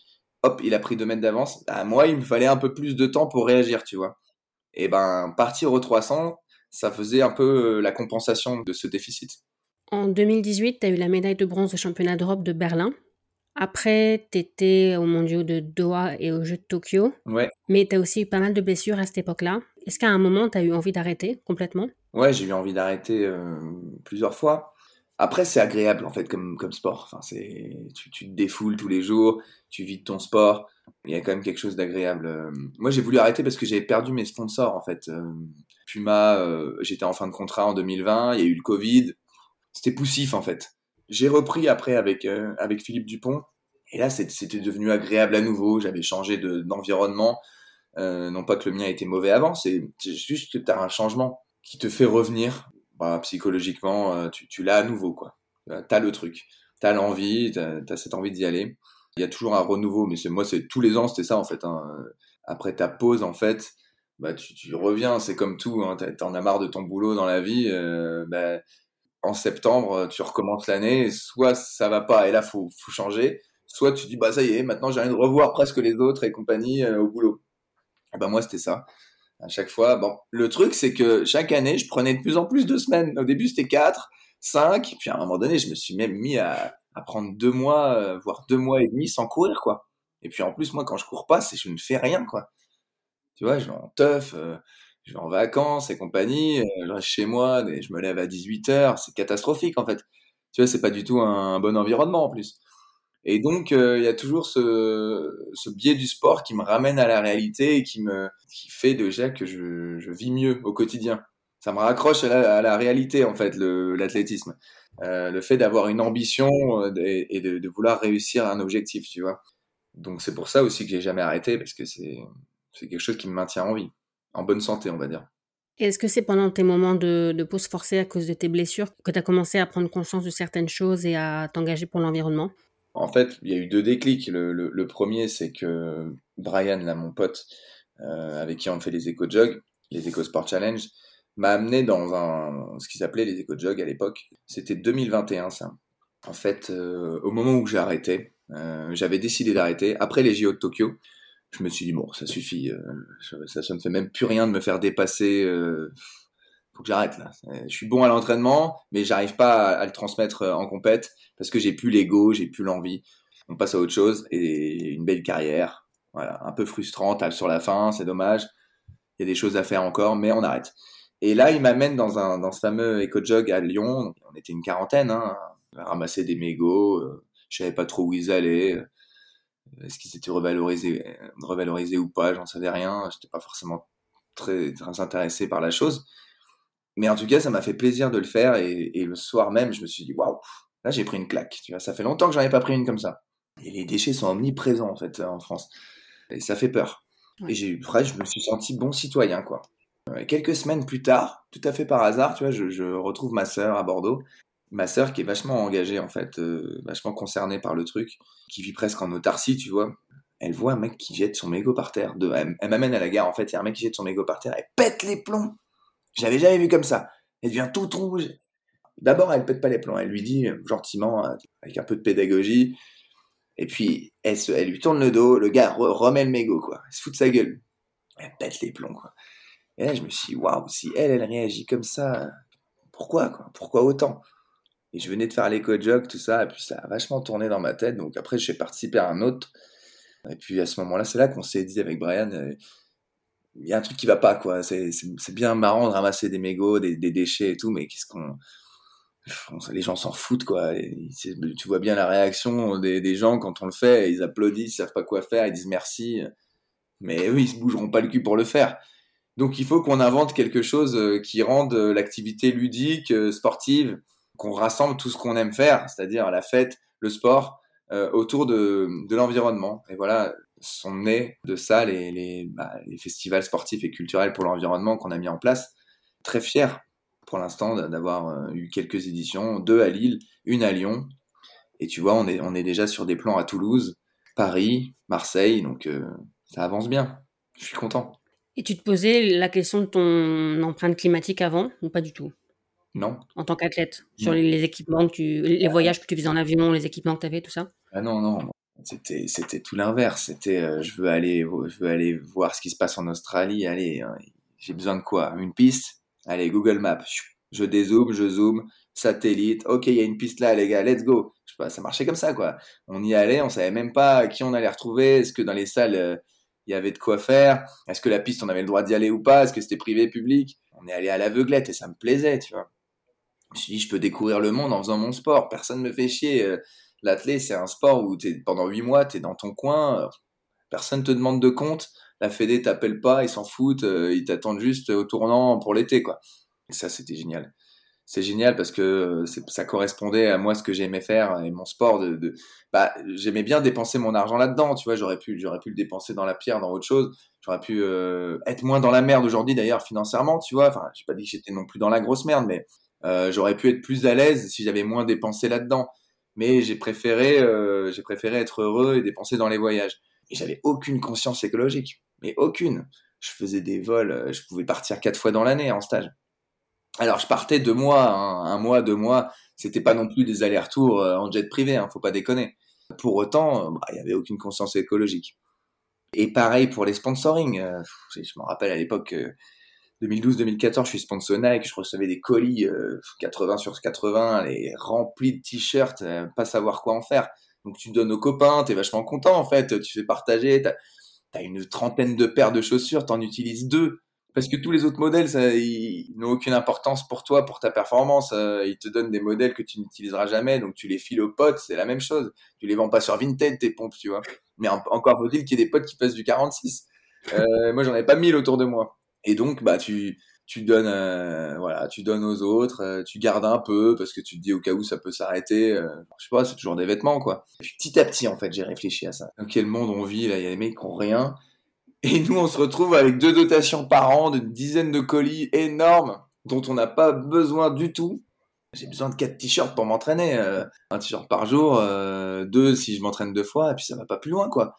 Hop, il a pris deux mètres d'avance. À bah, moi, il me fallait un peu plus de temps pour réagir, tu vois. Et ben partir au 300, ça faisait un peu euh, la compensation de ce déficit. En 2018, tu as eu la médaille de bronze au championnat d'Europe de Berlin. Après, tu étais aux mondiaux de Doha et aux Jeux de Tokyo. Ouais. Mais tu as aussi eu pas mal de blessures à cette époque-là. Est-ce qu'à un moment, tu as eu envie d'arrêter complètement? Ouais, j'ai eu envie d'arrêter euh, plusieurs fois. Après, c'est agréable en fait comme, comme sport. Enfin, c'est, tu, tu, te défoules tous les jours, tu vis de ton sport. Il y a quand même quelque chose d'agréable. Euh. Moi, j'ai voulu arrêter parce que j'avais perdu mes sponsors en fait. Euh, Puma, j'étais en fin de contrat en 2020, il y a eu le Covid. C'était poussif en fait. J'ai repris après avec, euh, avec Philippe Dupont. Et là, c'était devenu agréable à nouveau. J'avais changé d'environnement. Euh, non pas que le mien était mauvais avant, c'est juste que tu as un changement qui te fait revenir. Bah, psychologiquement, euh, tu, l'as à nouveau. quoi. Tu as le truc. Tu as l'envie, tu as, cette envie d'y aller. Il y a toujours un renouveau, mais moi, c'est tous les ans, c'était ça en fait. Hein. Après ta pause, en fait, bah, tu, reviens. C'est comme tout. Hein. Tu en as marre de ton boulot dans la vie. Bah, en septembre, tu recommences l'année, soit ça va pas et là faut, faut changer, soit tu dis bah ça y est, maintenant j'ai envie de revoir presque les autres et compagnie euh, au boulot. Et ben moi c'était ça. À chaque fois, bon, le truc c'est que chaque année je prenais de plus en plus de semaines. Au début c'était 4, 5, puis à un moment donné je me suis même mis à, prendre deux mois, euh, voire deux mois et demi sans courir quoi. Et puis en plus moi quand je cours pas, c'est je ne fais rien quoi. Tu vois, je vais en teuf. Euh, je vais en vacances et compagnie, euh, je reste chez moi, et je me lève à 18h, c'est catastrophique en fait. Tu vois, c'est pas du tout un bon environnement en plus. Et donc, euh, il y a toujours ce, ce biais du sport qui me ramène à la réalité et qui me qui fait déjà que je, je vis mieux au quotidien. Ça me raccroche à la, réalité en fait, l'athlétisme. Euh, le fait d'avoir une ambition euh, et, de, de, vouloir réussir un objectif, tu vois. Donc c'est pour ça aussi que j'ai jamais arrêté parce que c'est quelque chose qui me maintient en vie en bonne santé, on va dire. Est-ce que c'est pendant tes moments de, pause forcée à cause de tes blessures que tu as commencé à prendre conscience de certaines choses et à t'engager pour l'environnement? En fait, il y a eu deux déclics. Le, premier, c'est que Brian, là, mon pote, euh, avec qui on fait les éco-jogs, les éco-sport challenge, m'a amené dans un, ce qui s'appelait les éco-jogs à l'époque. C'était 2021, ça. En fait, euh, au moment où j'ai arrêté, euh, j'avais décidé d'arrêter, après les JO de Tokyo, je me suis dit bon ça suffit euh, ça, ça ne fait même plus rien de me faire dépasser euh, faut que j'arrête là. Je suis bon à l'entraînement mais j'arrive pas à, le transmettre euh, en compète parce que j'ai plus l'ego j'ai plus l'envie. On passe à autre chose et une belle carrière. Voilà un peu frustrante sur la fin c'est dommage. Il y a des choses à faire encore mais on arrête. Et là il m'amène dans un dans ce fameux éco-jog à Lyon. On était une quarantaine hein, on ramasser des mégots euh, je savais pas trop où ils allaient est-ce qu'ils étaient revalorisés, revalorisés ou pas? J'en savais rien. J'étais pas forcément très, très intéressé par la chose. Mais en tout cas, ça m'a fait plaisir de le faire. Et, le soir même, je me suis dit, waouh, là j'ai pris une claque. Tu vois, ça fait longtemps que j'en ai pas pris une comme ça. Et les déchets sont omniprésents en fait en France. Et ça fait peur. Et j'ai eu, je me suis senti bon citoyen quoi. quelques semaines plus tard, tout à fait par hasard, tu vois, je, je retrouve ma sœur à Bordeaux ma sœur qui est vachement engagée en fait, euh, vachement concernée par le truc, qui vit presque en autarcie, tu vois. Elle voit un mec qui jette son mégot par terre. De, elle, m'amène à la gare en fait, il y a un mec qui jette son mégot par terre, elle pète les plombs. J'avais jamais vu comme ça. Elle devient toute rouge. D'abord, elle pète pas les plombs, elle lui dit euh, gentiment, euh, avec un peu de pédagogie, et puis elle, lui tourne le dos, le gars remet le mégot quoi, elle se fout de sa gueule. Elle pète les plombs quoi. Et là, je me suis dit, waouh, si elle, elle réagit comme ça, pourquoi quoi? Pourquoi autant? Et je venais de faire l'éco-jog, tout ça, et puis ça a vachement tourné dans ma tête. Donc après, j'ai participé à un autre. Et puis à ce moment-là, c'est là, qu'on s'est dit avec Brian, euh, il y a un truc qui va pas, quoi. C'est bien marrant de ramasser des mégots, des, déchets et tout, mais qu'est-ce qu'on. Les gens s'en foutent, quoi. tu vois bien la réaction des, gens quand on le fait, ils applaudissent, ils savent pas quoi faire, ils disent merci. Mais eux, ils se bougeront pas le cul pour le faire. Donc il faut qu'on invente quelque chose euh, qui rende l'activité ludique, euh, sportive, qu'on rassemble tout ce qu'on aime faire, c'est-à-dire la fête, le sport, euh, autour de, l'environnement. Et voilà, sont nés de ça les, bah, les festivals sportifs et culturels pour l'environnement qu'on a mis en place. Très fiers pour l'instant d'avoir euh, eu quelques éditions, deux à Lille, une à Lyon. Et tu vois, on est, on est déjà sur des plans à Toulouse, Paris, Marseille, donc euh, ça avance bien. Je suis content. Et tu te posais la question de ton empreinte climatique avant ou pas du tout? Non. En tant qu'athlète Sur les, équipements que tu. Les voyages que tu faisais en avion, les équipements que tu avais, tout ça? Ah non, non. C'était, c'était tout l'inverse. C'était euh, je, veux aller, je veux aller voir ce qui se passe en Australie. Allez, hein, j'ai besoin de quoi? Une piste? Allez, Google Maps. Je dézoome, je zoome, satellite. Ok, il y a une piste là, les gars, let's go. Je sais pas, ça marchait comme ça, quoi. On y allait, on savait même pas qui on allait retrouver. Est-ce que dans les salles, euh, il y avait de quoi faire? Est-ce que la piste, on avait le droit d'y aller ou pas? Est-ce que c'était privé, public? On est allé à l'aveuglette et ça me plaisait, tu vois. Je me suis dit, je peux découvrir le monde en faisant mon sport. Personne me fait chier. Euh, l'athlé, c'est un sport où pendant huit mois, tu es dans ton coin. Personne te demande de compte. La Fédé t'appelle pas, ils s'en foutent. Euh, ils t'attendent juste au tournant pour l'été, quoi. Et ça, c'était génial c'est génial parce que euh, ça correspondait à moi ce que j'aimais faire et mon sport bah j'aimais bien dépenser mon argent là-dedans tu vois j'aurais pu le dépenser dans la pierre dans autre chose j'aurais pu euh, être moins dans la merde aujourd'hui d'ailleurs financièrement tu vois enfin j'ai pas dit que j'étais non plus dans la grosse merde mais euh, j'aurais pu être plus à l'aise si j'avais moins dépensé là-dedans mais j'ai préféré euh, j'ai préféré être heureux et dépenser dans les voyages et j'avais aucune conscience écologique mais aucune je faisais des vols je pouvais partir quatre fois dans l'année en stage alors je partais deux mois, hein, un mois, deux mois. C'était pas non plus des allers-retours euh, en jet privé, hein, faut pas déconner. Pour autant, bah, il y avait aucune conscience écologique. Et pareil pour les sponsoring. Euh, je me rappelle à l'époque, 2012-2014, je suis sponsor Nike, je recevais des colis 80 euh, sur 80, les remplis de t-shirts, pas savoir quoi en faire. Donc tu donnes aux copains, t'es vachement content en fait, tu fais partager, t'as as une trentaine de paires de chaussures, t'en utilises deux parce que tous les autres modèles, ça, ils n'ont aucune importance pour toi, pour ta performance. Euh, ils te donnent des modèles que tu n'utiliseras jamais, donc tu les files aux potes, c'est la même chose. Tu les vends pas sur Vinted, tes pompes, tu vois. Mais encore faut-il qu'il y ait des potes qui fassent du 46. Euh, moi, j'en ai pas mille autour de moi. Et donc, bah, tu, tu donnes, euh, voilà, tu donnes aux autres, euh, tu gardes un peu parce que tu te dis au cas où ça peut s'arrêter. Euh, je sais pas, c'est toujours des vêtements, quoi. Et puis, petit à petit, en fait, j'ai réfléchi à ça. Dans quel monde on vit là Il y a des mecs qui ont rien et nous, on se retrouve avec deux dotations par an, de dizaines de colis énormes dont on n'a pas besoin du tout. J'ai besoin de quatre t-shirts pour m'entraîner. Un t-shirt par jour, deux si je m'entraîne deux fois, et puis ça va pas plus loin, quoi.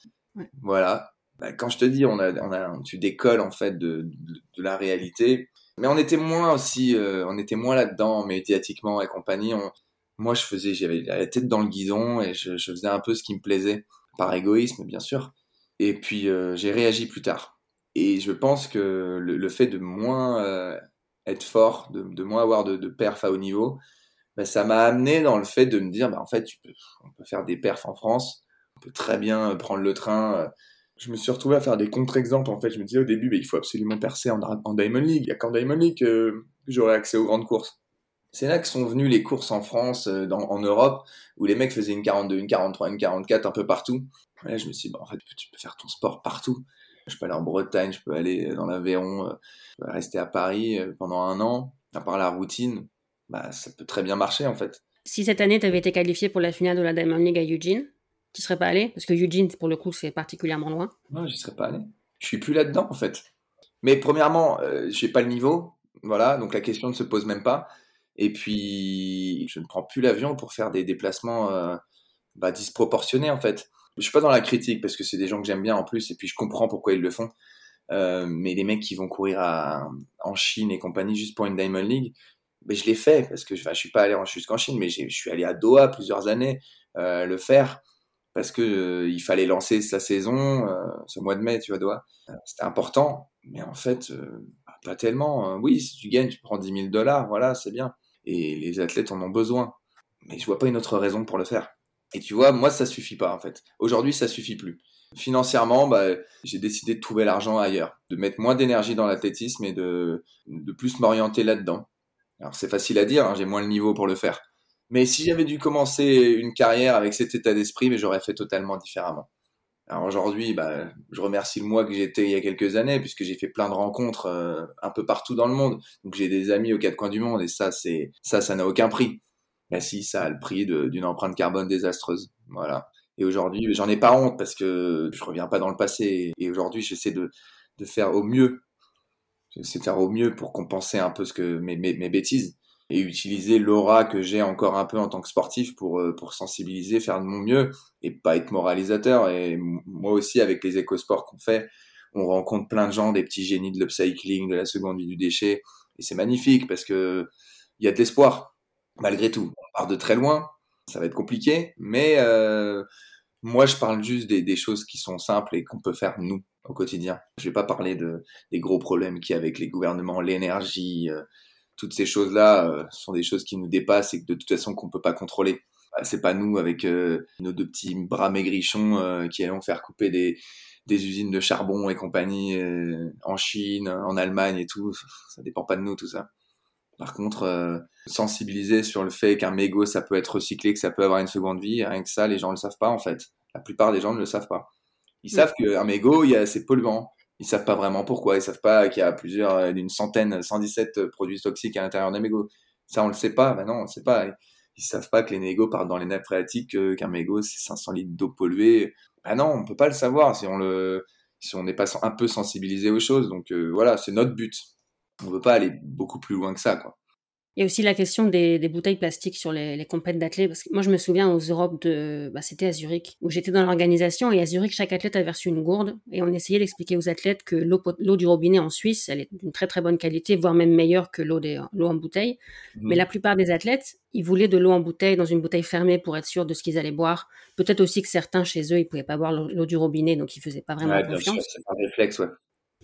Voilà. Bah, quand je te dis, on a, tu décolles en fait de, la réalité. Mais on était moins aussi, euh, on était moins là-dedans médiatiquement et compagnie. Moi, je faisais, j'avais la tête dans le guidon et je, faisais un peu ce qui me plaisait, par égoïsme, bien sûr. Et puis euh, j'ai réagi plus tard. Et je pense que le, fait de moins euh, être fort, de, moins avoir de, de perf à haut niveau, bah, ça m'a amené dans le fait de me dire, bah, en fait, on peut faire des perfs en France, on peut très bien prendre le train. Je me suis retrouvé à faire des contre-exemples. En fait, je me disais au début, bah, il faut absolument percer en, Diamond League. Il n'y a qu'en Diamond League que j'aurai accès aux grandes courses. C'est là que sont venues les courses en France, euh, en Europe, où les mecs faisaient une 42, une 43, une 44 un peu partout. là, je me suis dit, en fait, tu peux faire ton sport partout. Je peux aller en Bretagne, je peux aller dans l'Aveyron, euh, rester à Paris euh, pendant un an, à part la routine. Bah, ça peut très bien marcher, en fait. Si cette année, tu avais été qualifié pour la finale de la Diamond League à Eugene, tu serais pas allé? Parce que Eugene, pour le coup, c'est particulièrement loin. Non, j'y serais pas allé. Je suis plus là-dedans, en fait. Mais premièrement, euh, j'ai pas le niveau. Voilà, donc la question ne se pose même pas. Et puis, je ne prends plus l'avion pour faire des déplacements euh, bah, disproportionnés, en fait. Je suis pas dans la critique parce que c'est des gens que j'aime bien en plus, et puis je comprends pourquoi ils le font. Euh, mais les mecs qui vont courir en Chine et compagnie juste pour une Diamond League, mais je l'ai fait parce que je, je suis pas allé jusqu'en Chine, mais je suis allé à Doha plusieurs années euh, le faire parce que euh, il fallait lancer sa saison euh, ce mois de mai, tu vois. Euh, c'était important, mais en fait, bah, pas tellement. Oui, si tu gagnes, tu prends 10 000 dollars, voilà, c'est bien et les athlètes en ont besoin. Mais je vois pas une autre raison pour le faire. Et tu vois, moi, ça suffit pas en fait. Aujourd'hui, ça suffit plus. Financièrement, bah, j'ai décidé de trouver l'argent ailleurs, de mettre moins d'énergie dans l'athlétisme et de, de plus m'orienter là-dedans. Alors c'est facile à dire, hein, j'ai moins le niveau pour le faire. Mais si j'avais dû commencer une carrière avec cet état d'esprit, mais j'aurais fait totalement différemment. Alors aujourd'hui, bah, je remercie le moi que j'étais il y a quelques années, puisque j'ai fait plein de rencontres euh, un peu partout dans le monde. Donc j'ai des amis aux quatre coins du monde, et ça, c'est ça, ça n'a aucun prix. Mais si, ça a le prix d'une empreinte carbone désastreuse. Voilà. Et aujourd'hui, j'en ai pas honte parce que je reviens pas dans le passé. Et aujourd'hui, j'essaie de, de faire au mieux. J'essaie de faire au mieux pour compenser un peu ce que mes, mes bêtises et utiliser l'aura que j'ai encore un peu en tant que sportif pour, euh, pour sensibiliser, faire de mon mieux et pas être moralisateur. Et moi aussi, avec les écosports qu'on fait, on rencontre plein de gens, des petits génies de l'upcycling, de la seconde vie du déchet. Et c'est magnifique parce que il y a de l'espoir, malgré tout. On part de très loin, ça va être compliqué, mais euh, moi, je parle juste des, choses qui sont simples et qu'on peut faire nous au quotidien. Je vais pas parler de, des gros problèmes qu'il y a avec les gouvernements, l'énergie, euh, toutes ces choses-là sont des choses qui nous dépassent et que de toute façon qu'on peut pas contrôler. Bah, c'est pas nous avec nos deux petits bras maigrichons qui allons faire couper des, des usines de charbon et compagnie en Chine, en Allemagne et tout. Ça dépend pas de nous tout ça. Par contre, sensibiliser sur le fait qu'un mégot ça peut être recyclé, que ça peut avoir une seconde vie, rien que ça, les gens ne le savent pas en fait. La plupart des gens ne le savent pas. Ils savent qu'un mégot, il y a, c'est polluant. Ils savent pas vraiment pourquoi. Ils savent pas qu'il y a plusieurs, euh, d'une centaine, 117 euh, produits toxiques à l'intérieur d'un mégot. Ça, on le sait pas. Ben non, on le sait pas. Ils savent pas que les mégots partent dans les nappes phréatiques, qu'un mégot, c'est 500 litres d'eau polluée. Ben non, on peut pas le savoir si on le, si on n'est pas un peu sensibilisé aux choses. Donc euh, voilà, c'est notre but. On veut pas aller beaucoup plus loin que ça, quoi. Il y a aussi la question des, des bouteilles plastiques sur les, les compètes d'athlètes. Parce que moi, je me souviens aux Europes de, bah, c'était à Zurich, où j'étais dans l'organisation et à Zurich, chaque athlète avait reçu une gourde et on essayait d'expliquer aux athlètes que l'eau du robinet en Suisse, elle est d'une très très bonne qualité, voire même meilleure que l'eau l'eau en bouteille. Mmh. Mais la plupart des athlètes, ils voulaient de l'eau en bouteille dans une bouteille fermée pour être sûr de ce qu'ils allaient boire. Peut-être aussi que certains chez eux, ils pouvaient pas boire l'eau du robinet, donc ils faisaient pas vraiment ouais, confiance. C'est un réflexe, ouais.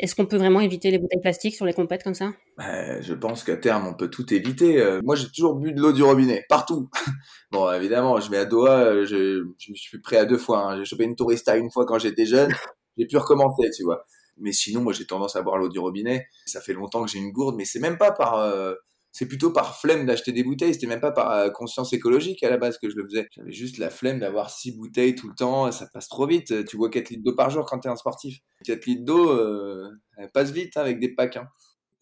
Est-ce qu'on peut vraiment éviter les bouteilles plastiques sur les compètes comme ça? Bah, Je pense qu'à terme, on peut tout éviter. Euh, moi, j'ai toujours bu de l'eau du robinet, partout. bon, évidemment, je vais à Doha, euh, je, je suis prêt à deux fois. Hein. J'ai chopé une tourista une fois quand j'étais jeune. J'ai pu recommencer, tu vois. Mais sinon, moi, j'ai tendance à boire l'eau du robinet. Ça fait longtemps que j'ai une gourde, mais c'est même pas par... Euh, c'est plutôt par flemme d'acheter des bouteilles, c'était même pas par euh, conscience écologique à la base que je le faisais. J'avais juste la flemme d'avoir six bouteilles tout le temps, ça passe trop vite. Euh, tu bois 4 litres d'eau par jour quand t'es un sportif. 4 litres d'eau, euh, elle passe vite hein, avec des packs. Hein.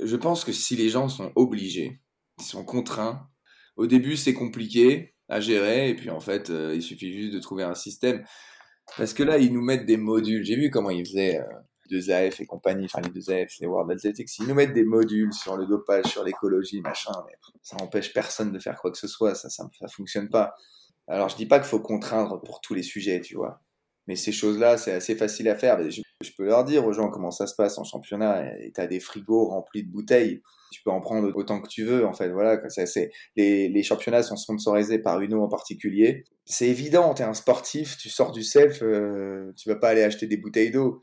Je pense que si les gens sont obligés, ils sont contraints, au début c'est compliqué à gérer, et puis en fait euh, il suffit juste de trouver un système. Parce que là, ils nous mettent des modules. J'ai vu comment ils faisaient. 2AF et compagnie, enfin les 2AF, les World Athletics, ils nous mettent des modules sur le dopage, sur l'écologie, machin, mais ça empêche personne de faire quoi que ce soit, ça, ça, ça fonctionne pas. Alors je dis pas qu'il faut contraindre pour tous les sujets, tu vois, mais ces choses-là, c'est assez facile à faire. Je, peux leur dire aux gens comment ça se passe en championnat, et t'as des frigos remplis de bouteilles, tu peux en prendre autant que tu veux, en fait, voilà, c'est, les, championnats sont sponsorisés par Uno en particulier. C'est évident, t'es un sportif, tu sors du self, euh, tu vas pas aller acheter des bouteilles d'eau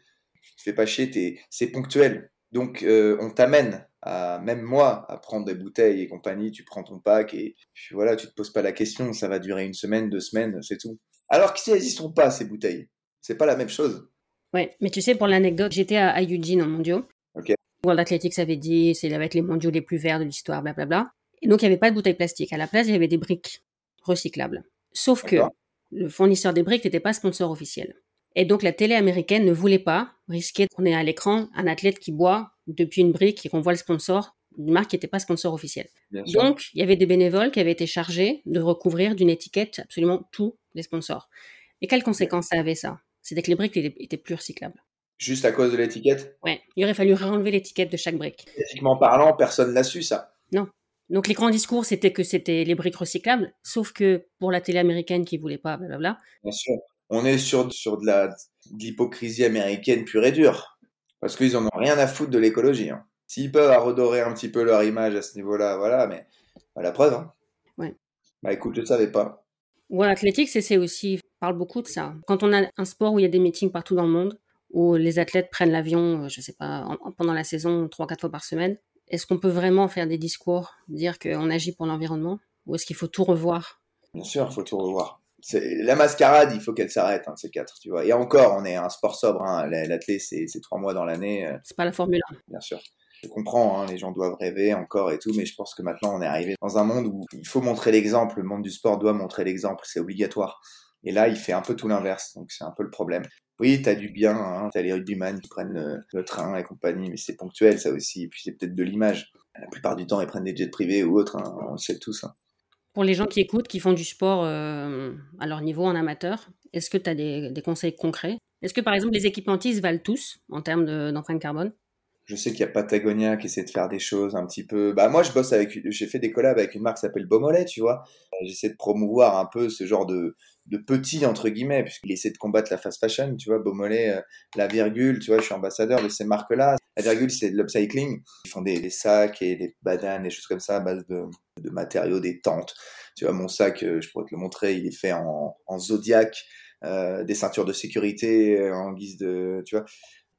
fais pas chier, c'est ponctuel. Donc euh, on t'amène à, même moi, à prendre des bouteilles et compagnie, tu prends ton pack et puis voilà, tu te poses pas la question, ça va durer une semaine, deux semaines, c'est tout. Alors y sont pas, ces bouteilles, c'est pas la même chose. Ouais, mais tu sais, pour l'anecdote, j'étais à, Eugene en mondiaux. Ok. World Athletics avait dit, c'est avec les mondiaux les plus verts de l'histoire, blablabla. Et donc, il n'y avait pas de bouteilles plastiques. À la place, il y avait des briques recyclables. Sauf que le fournisseur des briques n'était pas sponsor officiel. Et donc la télé américaine ne voulait pas risquer qu'on ait à l'écran un athlète qui boit depuis une brique et qu'on voit le sponsor, une marque qui n'était pas sponsor officiel. donc il y avait des bénévoles qui avaient été chargés de recouvrir d'une étiquette absolument tous les sponsors. Et quelles conséquences ça avait ça? C'était que les briques étaient plus recyclables. Juste à cause de l'étiquette? Ouais, il aurait fallu enlever l'étiquette de chaque brique. Éthiquement parlant, personne n'a su ça. Non. Donc les grands discours, c'était que c'était les briques recyclables, sauf que pour la télé américaine qui voulait pas, blablabla. Bien sûr on est sur, sur de la l'hypocrisie américaine pure et dure. Parce qu'ils en ont rien à foutre de l'écologie. Hein. S'ils peuvent redorer un petit peu leur image à ce niveau-là, voilà, mais bah, la preuve. Hein. Ouais. Bah écoute, je ne savais pas. Ouais, l'athlétique, c'est aussi, parle beaucoup de ça. Quand on a un sport où il y a des meetings partout dans le monde, où les athlètes prennent l'avion, euh, je sais pas, pendant la saison, trois, quatre fois par semaine, est-ce qu'on peut vraiment faire des discours, dire qu'on agit pour l'environnement Ou est-ce qu'il faut tout revoir? Bien sûr, il faut tout revoir la mascarade, il faut qu'elle s'arrête, hein, ces quatre, tu vois. Et encore, on est un sport sobre, hein, c'est trois mois dans l'année. Euh. C'est pas la Formule 1. Bien sûr. Je comprends, hein, les gens doivent rêver encore et tout, mais je pense que maintenant on est arrivé dans un monde où il faut montrer l'exemple, le monde du sport doit montrer l'exemple, c'est obligatoire. Et là, il fait un peu tout l'inverse, donc c'est un peu le problème. Oui, t'as du bien, hein, t'as les rugbyman qui prennent le, train et compagnie, mais c'est ponctuel ça aussi, et puis c'est peut-être de l'image. La plupart du temps, ils prennent des jets privés ou autres, hein, on le sait tous. Hein. Pour les gens qui écoutent, qui font du sport euh, à leur niveau en amateur, est-ce que tu as des, conseils concrets? Est-ce que par exemple les équipementiers valent tous en termes d'empreinte carbone? Je sais qu'il y a Patagonia qui essaie de faire des choses un petit peu. Bah moi, je bosse avec, j'ai fait des collabs avec une marque qui s'appelle Beaumolet, tu vois. J'essaie de promouvoir un peu ce genre de, de petit entre guillemets, puisqu'il essaie de combattre la fast fashion, tu vois. Beaumolet, euh, la virgule, tu vois, je suis ambassadeur de ces marques-là. La virgule, c'est de l'upcycling. Ils font des, sacs et des badanes, des choses comme ça à base de, de matériaux, des tentes. Tu vois, mon sac, euh, je pourrais te le montrer, il est fait en, en zodiac, euh, des ceintures de sécurité en guise de, tu vois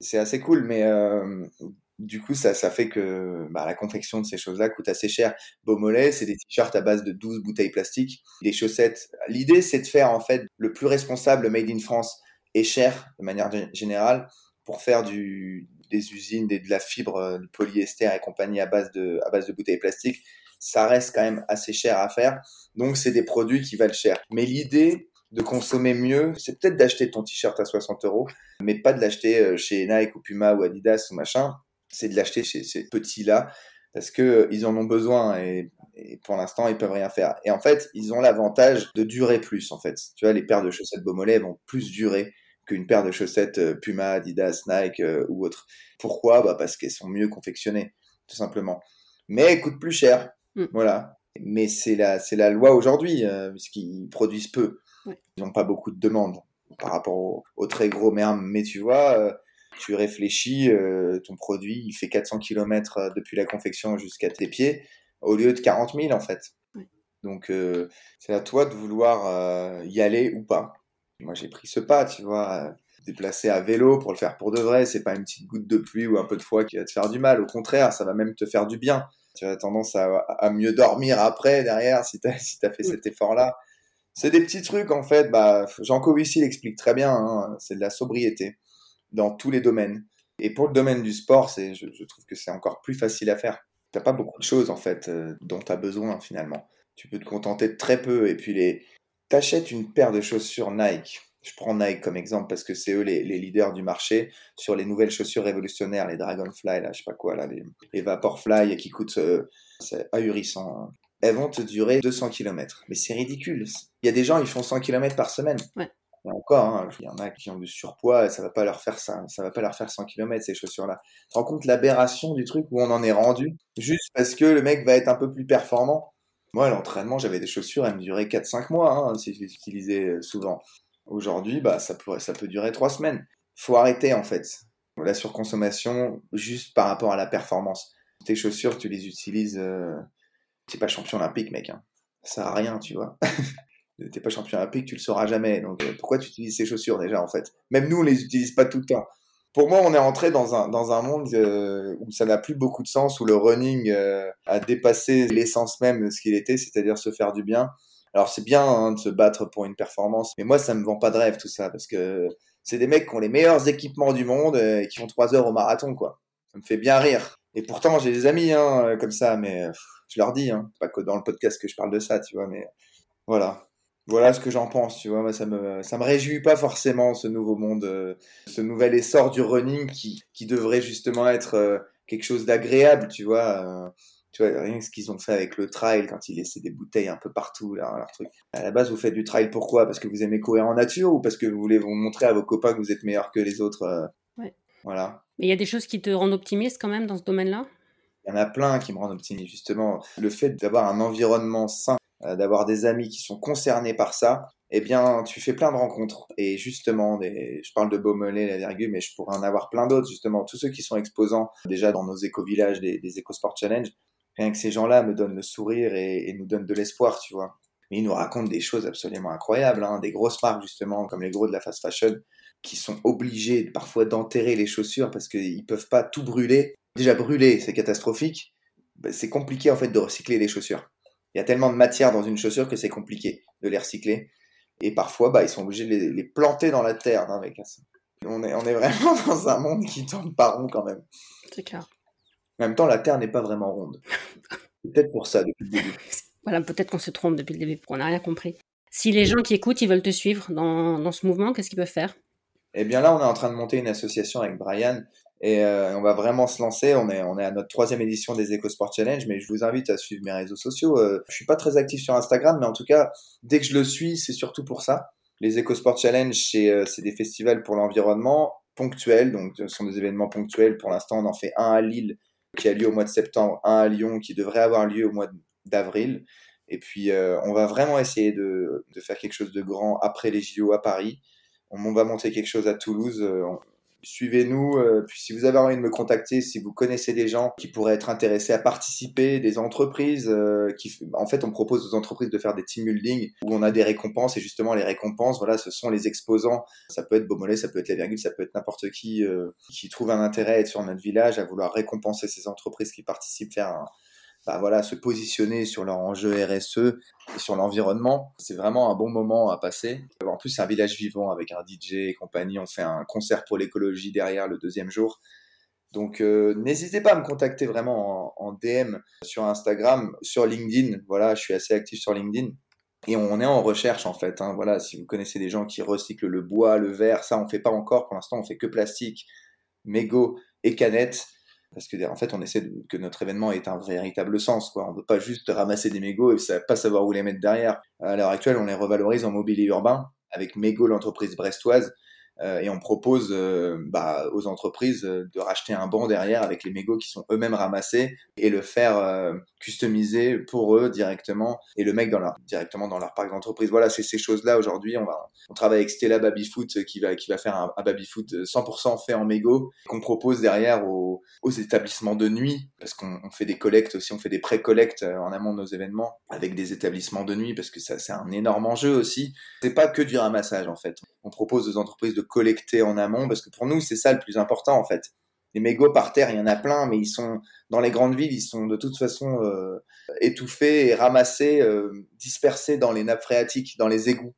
c'est assez cool, mais euh, du coup, ça, ça fait que bah, la confection de ces choses-là coûte assez cher. Beaumolet, c'est des t-shirts à base de 12 bouteilles plastiques. Les chaussettes, l'idée, c'est de faire en fait le plus responsable made in France et cher de manière générale pour faire du, des usines, de la fibre, euh, du polyester et compagnie à base de, à base de bouteilles plastiques. Ça reste quand même assez cher à faire. Donc, c'est des produits qui valent cher. Mais l'idée, de consommer mieux, c'est peut-être d'acheter ton t-shirt à 60 euros, mais pas de l'acheter euh, chez Nike ou Puma ou Adidas ou machin, c'est de l'acheter chez ces petits-là parce que euh, ils en ont besoin et, pour l'instant ils peuvent rien faire. Et en fait, ils ont l'avantage de durer plus en fait. Tu vois, les paires de chaussettes Beaumolet vont plus durer qu'une paire de chaussettes euh, Puma, Adidas, Nike euh, ou autre. Pourquoi? Bah Parce qu'elles sont mieux confectionnées, tout simplement. Mais elles coûtent plus cher. Mm. Voilà. Mais c'est la, c'est la loi aujourd'hui, puisqu'ils produisent peu. Ils n'ont pas beaucoup de demandes par rapport aux, très gros. Mais, mais tu vois, tu réfléchis, euh, ton produit, il fait 400 km euh, depuis la confection jusqu'à tes pieds, au lieu de 40 000 en fait. Donc euh, c'est à toi de vouloir y aller ou pas. Moi j'ai pris ce pas, tu vois, déplacer à vélo pour le faire pour de vrai, c'est pas une petite goutte de pluie ou un peu de froid qui va te faire du mal, au contraire, ça va même te faire du bien. Tu as tendance à, mieux dormir après, derrière, si tu as, si as fait cet effort-là. C'est des petits trucs en fait, bah, Jean Covici l'explique très bien, hein, c'est de la sobriété dans tous les domaines. Et pour le domaine du sport, c'est, je, trouve que c'est encore plus facile à faire. T'as pas beaucoup de choses en fait euh, dont tu as besoin finalement. Tu peux te contenter de très peu. Et puis les, t'achètes une paire de chaussures Nike. Je prends Nike comme exemple parce que c'est eux les, leaders du marché sur les nouvelles chaussures révolutionnaires, les Dragonfly, là, je sais pas quoi, là, les, Vaporfly qui coûtent, euh, c'est ahurissant. Hein. Elles vont te durer 200 km. Mais c'est ridicule. Il y a des gens, ils font 100 km par semaine. Ouais encore, hein, il y en a qui ont du surpoids et ça va pas leur faire ça, ça va pas leur faire 100 km ces chaussures-là. Tu te rends compte l'aberration du truc où on en est rendu juste parce que le mec va être un peu plus performant? Moi, l'entraînement, j'avais des chaussures, elles me duraient 4-5 mois hein, si je les utilisais euh, souvent. Aujourd'hui, bah, ça, pourrait, ça peut durer 3 semaines. Faut arrêter en fait la surconsommation juste par rapport à la performance. Tes chaussures, tu les utilises. Euh... C'est pas champion olympique, mec. Hein. Ça sert à rien, tu vois. t'es pas champion olympique, tu le sauras jamais. Donc euh, pourquoi tu utilises ces chaussures déjà en fait? Même nous, on les utilise pas tout le temps. Pour moi, on est entré dans un, dans un monde euh, où ça n'a plus beaucoup de sens, où le running euh, a dépassé l'essence même de ce qu'il était, c'est-à-dire se faire du bien. Alors c'est bien hein, de se battre pour une performance, mais moi ça me vend pas de rêve tout ça, parce que c'est des mecs qui ont les meilleurs équipements du monde et qui font 3 heures au marathon, quoi. Ça me fait bien rire. Et pourtant j'ai des amis hein, comme ça, mais je leur dis, hein, pas que dans le podcast que je parle de ça, tu vois, mais voilà voilà ce que j'en pense, tu vois. Moi, ça me, ça me réjouit pas forcément ce nouveau monde, euh, ce nouvel essor du running qui, qui devrait justement être euh, quelque chose d'agréable, tu vois. Euh, tu vois, rien que ce qu'ils ont fait avec le trail quand ils laissaient des bouteilles un peu partout, là, leur truc. À la base, vous faites du trail pourquoi? Parce que vous aimez courir en nature ou parce que vous voulez vous montrer à vos copains que vous êtes meilleurs que les autres Ouais. Voilà. Mais il y a des choses qui te rendent optimiste quand même dans ce domaine-là? Il y en a plein qui me rendent optimiste, justement. Le fait d'avoir un environnement sain euh, d'avoir des amis qui sont concernés par ça, eh bien, tu fais plein de rencontres. Et justement, je parle de Beaumolet, la virgule, mais je pourrais en avoir plein d'autres, justement. Tous ceux qui sont exposants déjà dans nos éco-villages des, des éco-sport challenge, rien que ces gens-là me donnent le sourire et, nous donnent de l'espoir, tu vois. Mais ils nous racontent des choses absolument incroyables, hein, des grosses marques, justement, comme les gros de la fast fashion, qui sont obligés parfois d'enterrer les chaussures parce qu'ils peuvent pas tout brûler. Déjà brûler, c'est catastrophique. Ben, c'est compliqué, en fait, de recycler les chaussures il y a tellement de matière dans une chaussure que c'est compliqué de les recycler. Et parfois, bah, ils sont obligés de les, planter dans la terre, hein, avec On est, on est vraiment dans un monde qui tourne pas rond quand même. C'est clair. En même temps, la Terre n'est pas vraiment ronde. peut-être pour ça depuis le début. Voilà, peut-être qu'on se trompe depuis le début, qu'on n'a rien compris. Si les gens qui écoutent, ils veulent te suivre dans, dans ce mouvement, qu'est-ce qu'ils peuvent faire? Eh bien là, on est en train de monter une association avec Brian et euh, on va vraiment se lancer. On est, on est à notre troisième édition des EcoSport Challenge, mais je vous invite à suivre mes réseaux sociaux. Euh, je suis pas très actif sur Instagram, mais en tout cas, dès que je le suis, c'est surtout pour ça. Les EcoSport Challenge, c'est euh, des festivals pour l'environnement ponctuels, donc ce sont des événements ponctuels. Pour l'instant, on en fait un à Lille qui a lieu au mois de septembre, un à Lyon qui devrait avoir lieu au mois d'avril. Et puis, euh, on va vraiment essayer de, de, faire quelque chose de grand après les JO à Paris. On, on va monter quelque chose à Toulouse suivez-nous. Euh, puis si vous avez envie de me contacter, si vous connaissez des gens qui pourraient être intéressés à participer, des entreprises, euh, qui, en fait, on propose aux entreprises de faire des team building où on a des récompenses et justement les récompenses, voilà, ce sont les exposants. Ça peut être Beaumolet, ça peut être la virgule, ça peut être n'importe qui euh, qui trouve un intérêt à être sur notre village, à vouloir récompenser ces entreprises qui participent, faire un, bah voilà, se positionner sur leur enjeu RSE et sur l'environnement. C'est vraiment un bon moment à passer. En plus, c'est un village vivant avec un DJ et compagnie. On fait un concert pour l'écologie derrière le deuxième jour. Donc, euh, n'hésitez pas à me contacter vraiment en, DM sur Instagram, sur LinkedIn. Voilà, je suis assez actif sur LinkedIn. Et on est en recherche en fait. Hein. Voilà, si vous connaissez des gens qui recyclent le bois, le verre, ça on fait pas encore. Pour l'instant, on fait que plastique, mégots et canettes parce que en fait on essaie que notre événement ait un véritable sens on veut pas juste ramasser des mégots et pas savoir où les mettre derrière. À l'heure actuelle on les revalorise en mobilier urbain avec Mégo l'entreprise brestoise et on propose euh, bah, aux entreprises euh, de racheter un banc derrière avec les mégots qui sont eux-mêmes ramassés et le faire customiser pour eux directement et le mec dans leur directement dans leur parc d'entreprise. Voilà, c'est ces choses-là aujourd'hui. On va on travaille avec Stella Babyfoot qui va qui va faire un, un babyfoot 100% fait en mégots qu'on propose derrière aux, aux, établissements de nuit parce qu'on fait des collectes aussi, on fait des pré-collectes en amont de nos événements avec des établissements de nuit parce que ça c'est un énorme enjeu aussi. C'est pas que du ramassage en fait. On propose aux entreprises de collecter en amont, parce que pour nous, c'est ça le plus important en fait. Les mégots par terre, il y en a plein, mais ils sont dans les grandes villes, ils sont de toute façon euh, étouffés et ramassés, euh, dispersés dans les nappes phréatiques, dans les égouts.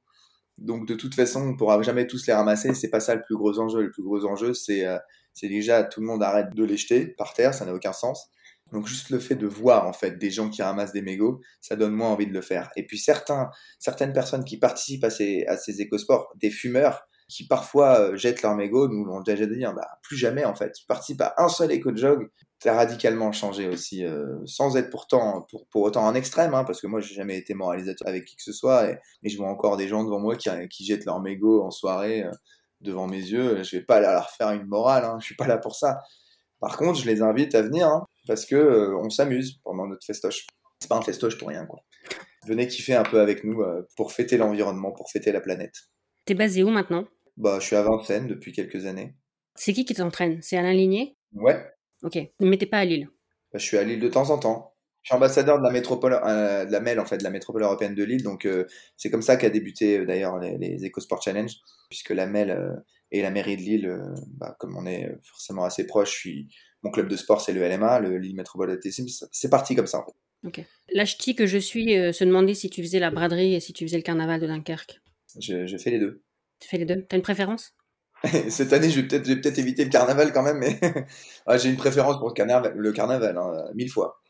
Donc de toute façon, on pourra jamais tous les ramasser. C'est pas ça le plus gros enjeu. Le plus gros enjeu, c'est euh, c'est déjà tout le monde arrête de les jeter par terre, ça n'a aucun sens. Donc juste le fait de voir en fait des gens qui ramassent des mégots, ça donne moins envie de le faire. Et puis certains, certaines personnes qui participent à ces, à ces écosports, des fumeurs, qui parfois euh, jettent leur mégot, nous l'ont déjà dit, hein, bah, plus jamais en fait. Tu participes à un seul éco-jog, t'as radicalement changé aussi, euh, sans être pourtant pour, pour autant un extrême, hein, parce que moi j'ai jamais été moralisateur avec qui que ce soit, et, je vois encore des gens devant moi qui, qui jettent leur mégot en soirée euh, devant mes yeux. Je vais pas leur faire une morale, hein, je suis pas là pour ça. Par contre, je les invite à venir, hein, parce que on s'amuse pendant notre festoche. C'est pas un festoche pour rien, quoi. Venez kiffer un peu avec nous pour fêter l'environnement, pour fêter la planète. T'es basé où maintenant? Bah, je suis à Vincennes depuis quelques années. C'est qui qui t'entraîne? C'est Alain Ligné? Ouais. Ok. Ne mettez pas à Lille bah, Je suis à Lille de temps en temps. Je suis ambassadeur de la métropole, euh, de la MEL en fait, de la métropole européenne de Lille. Donc euh, c'est comme ça qu'a débuté euh, d'ailleurs les, les EcoSport Challenge, puisque la MEL et la mairie de Lille, bah, comme on est forcément assez proche, je suis mon club de sport c'est le LMA, le Lille Métropole Athlétisme. C'est parti comme ça en fait. Ok. L'achti que je suis se demandait si tu faisais la braderie et si tu faisais le carnaval de Dunkerque. Je, je fais les deux. Tu fais les deux? T'as une préférence? Cette année, je vais peut-être peut éviter le carnaval quand même, mais ah, j'ai une préférence pour le carnaval, le carnaval hein, mille fois.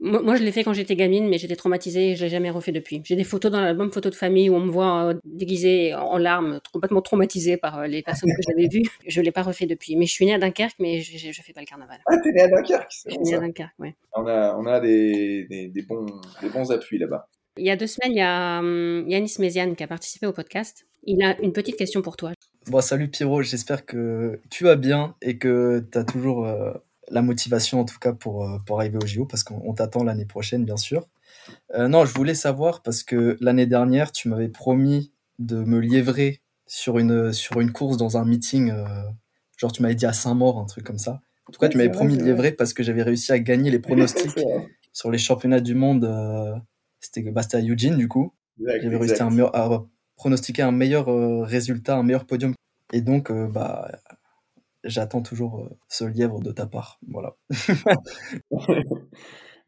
moi, je l'ai fait quand j'étais gamine, mais j'étais traumatisée et je l'ai jamais refait depuis. J'ai des photos dans l'album photo de famille où on me voit euh, déguisée en larmes, complètement traumatisée par euh, les personnes que j'avais vues. Je l'ai pas refait depuis. Mais je suis née à Dunkerque, mais je, ne fais pas le carnaval. Ah, t'es née à Dunkerque Je suis née à Dunkerque, ouais. On a, on a des, des, des bons, des bons appuis là-bas. Il y a deux semaines, il y a hum, Yanis Méziane qui a participé au podcast. Il a une petite question pour toi. Bon, salut Pierrot, j'espère que tu vas bien et que tu as toujours euh, la motivation en tout cas pour, euh, pour arriver au JO parce qu'on t'attend l'année prochaine bien sûr. Euh, non, je voulais savoir parce que l'année dernière, tu m'avais promis de me liévrer sur une, sur une course dans un meeting, genre tu m'avais dit à Saint-Maur, un truc comme ça. En tout cas, tu m'avais promis de liévrer parce que j'avais réussi à gagner les pronostics sur les championnats du monde bah, c'était à Eugene, du coup. J'avais réussi à, pronostiquer un meilleur euh, résultat, un meilleur podium. Et donc, euh, bah, j'attends toujours euh, ce lièvre de ta part. Voilà.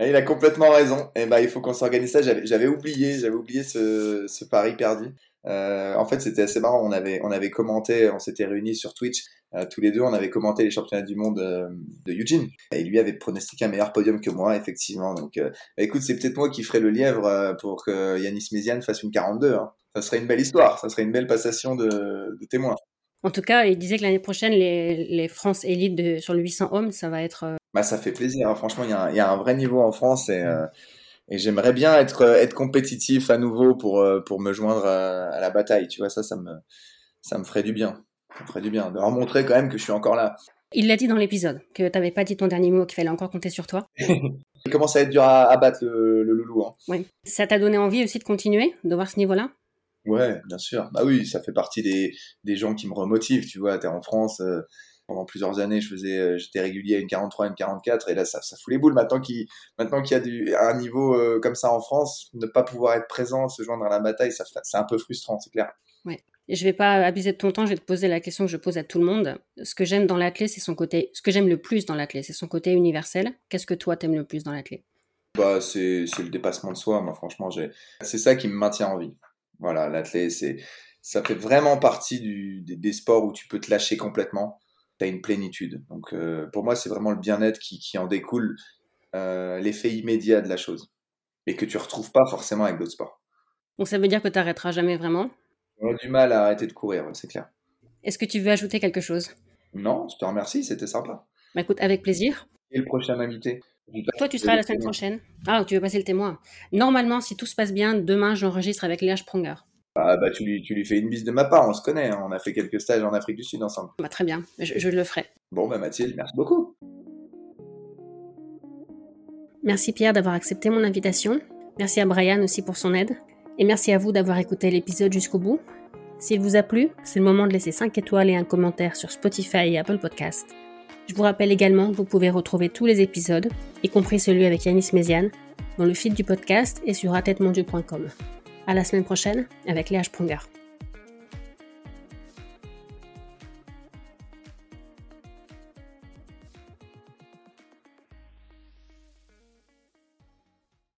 il a complètement raison. Et bah, il faut qu'on s'organise ça. J'avais oublié, j'avais oublié ce, ce, pari perdu. En fait, c'était assez marrant. On avait, on avait commenté, on s'était réunis sur Twitch euh, tous les deux, on avait commenté les championnats du monde euh, de Eugene. Et lui avait pronostiqué un meilleur podium que moi, effectivement. Donc, euh, bah, écoute, c'est peut-être moi qui ferai le lièvre pour que Yanis Méziane fasse une 42. Hein. Ça serait une belle histoire, ça serait une belle passation de, témoins. En tout cas, il disait que l'année prochaine, les, France élites sur le 800 hommes, ça va être. Bah, ça fait plaisir. Hein. Franchement, il y, a un vrai niveau en France et, et j'aimerais bien être, être compétitif à nouveau pour, pour me joindre à, à la bataille. Tu vois, ça, ça me, ça me ferait du bien. Ça ferait du bien de leur montrer quand même que je suis encore là. Il l'a dit dans l'épisode, que tu n'avais pas dit ton dernier mot, qu'il fallait encore compter sur toi. Il commence à être dur à, battre le, loulou. Hein. Oui. Ça t'a donné envie aussi de continuer, de voir ce niveau-là? Ouais, bien sûr. Bah oui, ça fait partie des, des gens qui me remotivent. Tu vois, t'es en France. Euh, pendant plusieurs années, je faisais, euh, j'étais régulier à une 43, une 44, et là, ça, ça fout les boules. Maintenant qu'il, maintenant qu'il y a du, un niveau euh, comme ça en France, ne pas pouvoir être présent, se joindre à la bataille, ça, c'est un peu frustrant, c'est clair. Ouais. Et je vais pas abuser de ton temps, je vais te poser la question que je pose à tout le monde. Ce que j'aime dans l'athlète, c'est son côté, ce que j'aime le plus dans c'est son côté universel. Qu'est-ce que toi t'aimes le plus dans l'athlète Bah, c'est, c'est le dépassement de soi. Moi, franchement, j'ai, c'est ça qui me maintient en vie. Voilà, l'athlète, c'est, ça fait vraiment partie du, des, des sports où tu peux te lâcher complètement tu as une plénitude. Donc euh, pour moi, c'est vraiment le bien-être qui, qui, en découle, euh, l'effet immédiat de la chose, et que tu retrouves pas forcément avec d'autres sports. Donc ça veut dire que tu n'arrêteras jamais vraiment? On a du mal à arrêter de courir, c'est clair. Est-ce que tu veux ajouter quelque chose? Non, je te remercie, c'était sympa. Bah écoute, avec plaisir. Et le prochain invité? Toi, tu seras la semaine prochaine. Ah, tu veux passer le témoin? Normalement, si tout se passe bien, demain, j'enregistre avec Léa Sprunger. Ah bah tu lui, tu lui fais une bise de ma part, on se connaît, hein. on a fait quelques stages en Afrique du Sud ensemble. Bah, très bien, je, le ferai. Bon bah Mathilde, merci beaucoup. Merci Pierre d'avoir accepté mon invitation. Merci à Brian aussi pour son aide. Et merci à vous d'avoir écouté l'épisode jusqu'au bout. S'il vous a plu, c'est le moment de laisser 5 étoiles et un commentaire sur Spotify et Apple Podcast. Je vous rappelle également que vous pouvez retrouver tous les épisodes, y compris celui avec Yanis Méziane, dans le feed du podcast et sur attetemondieu.com. À la semaine prochaine avec Léa Sprunger.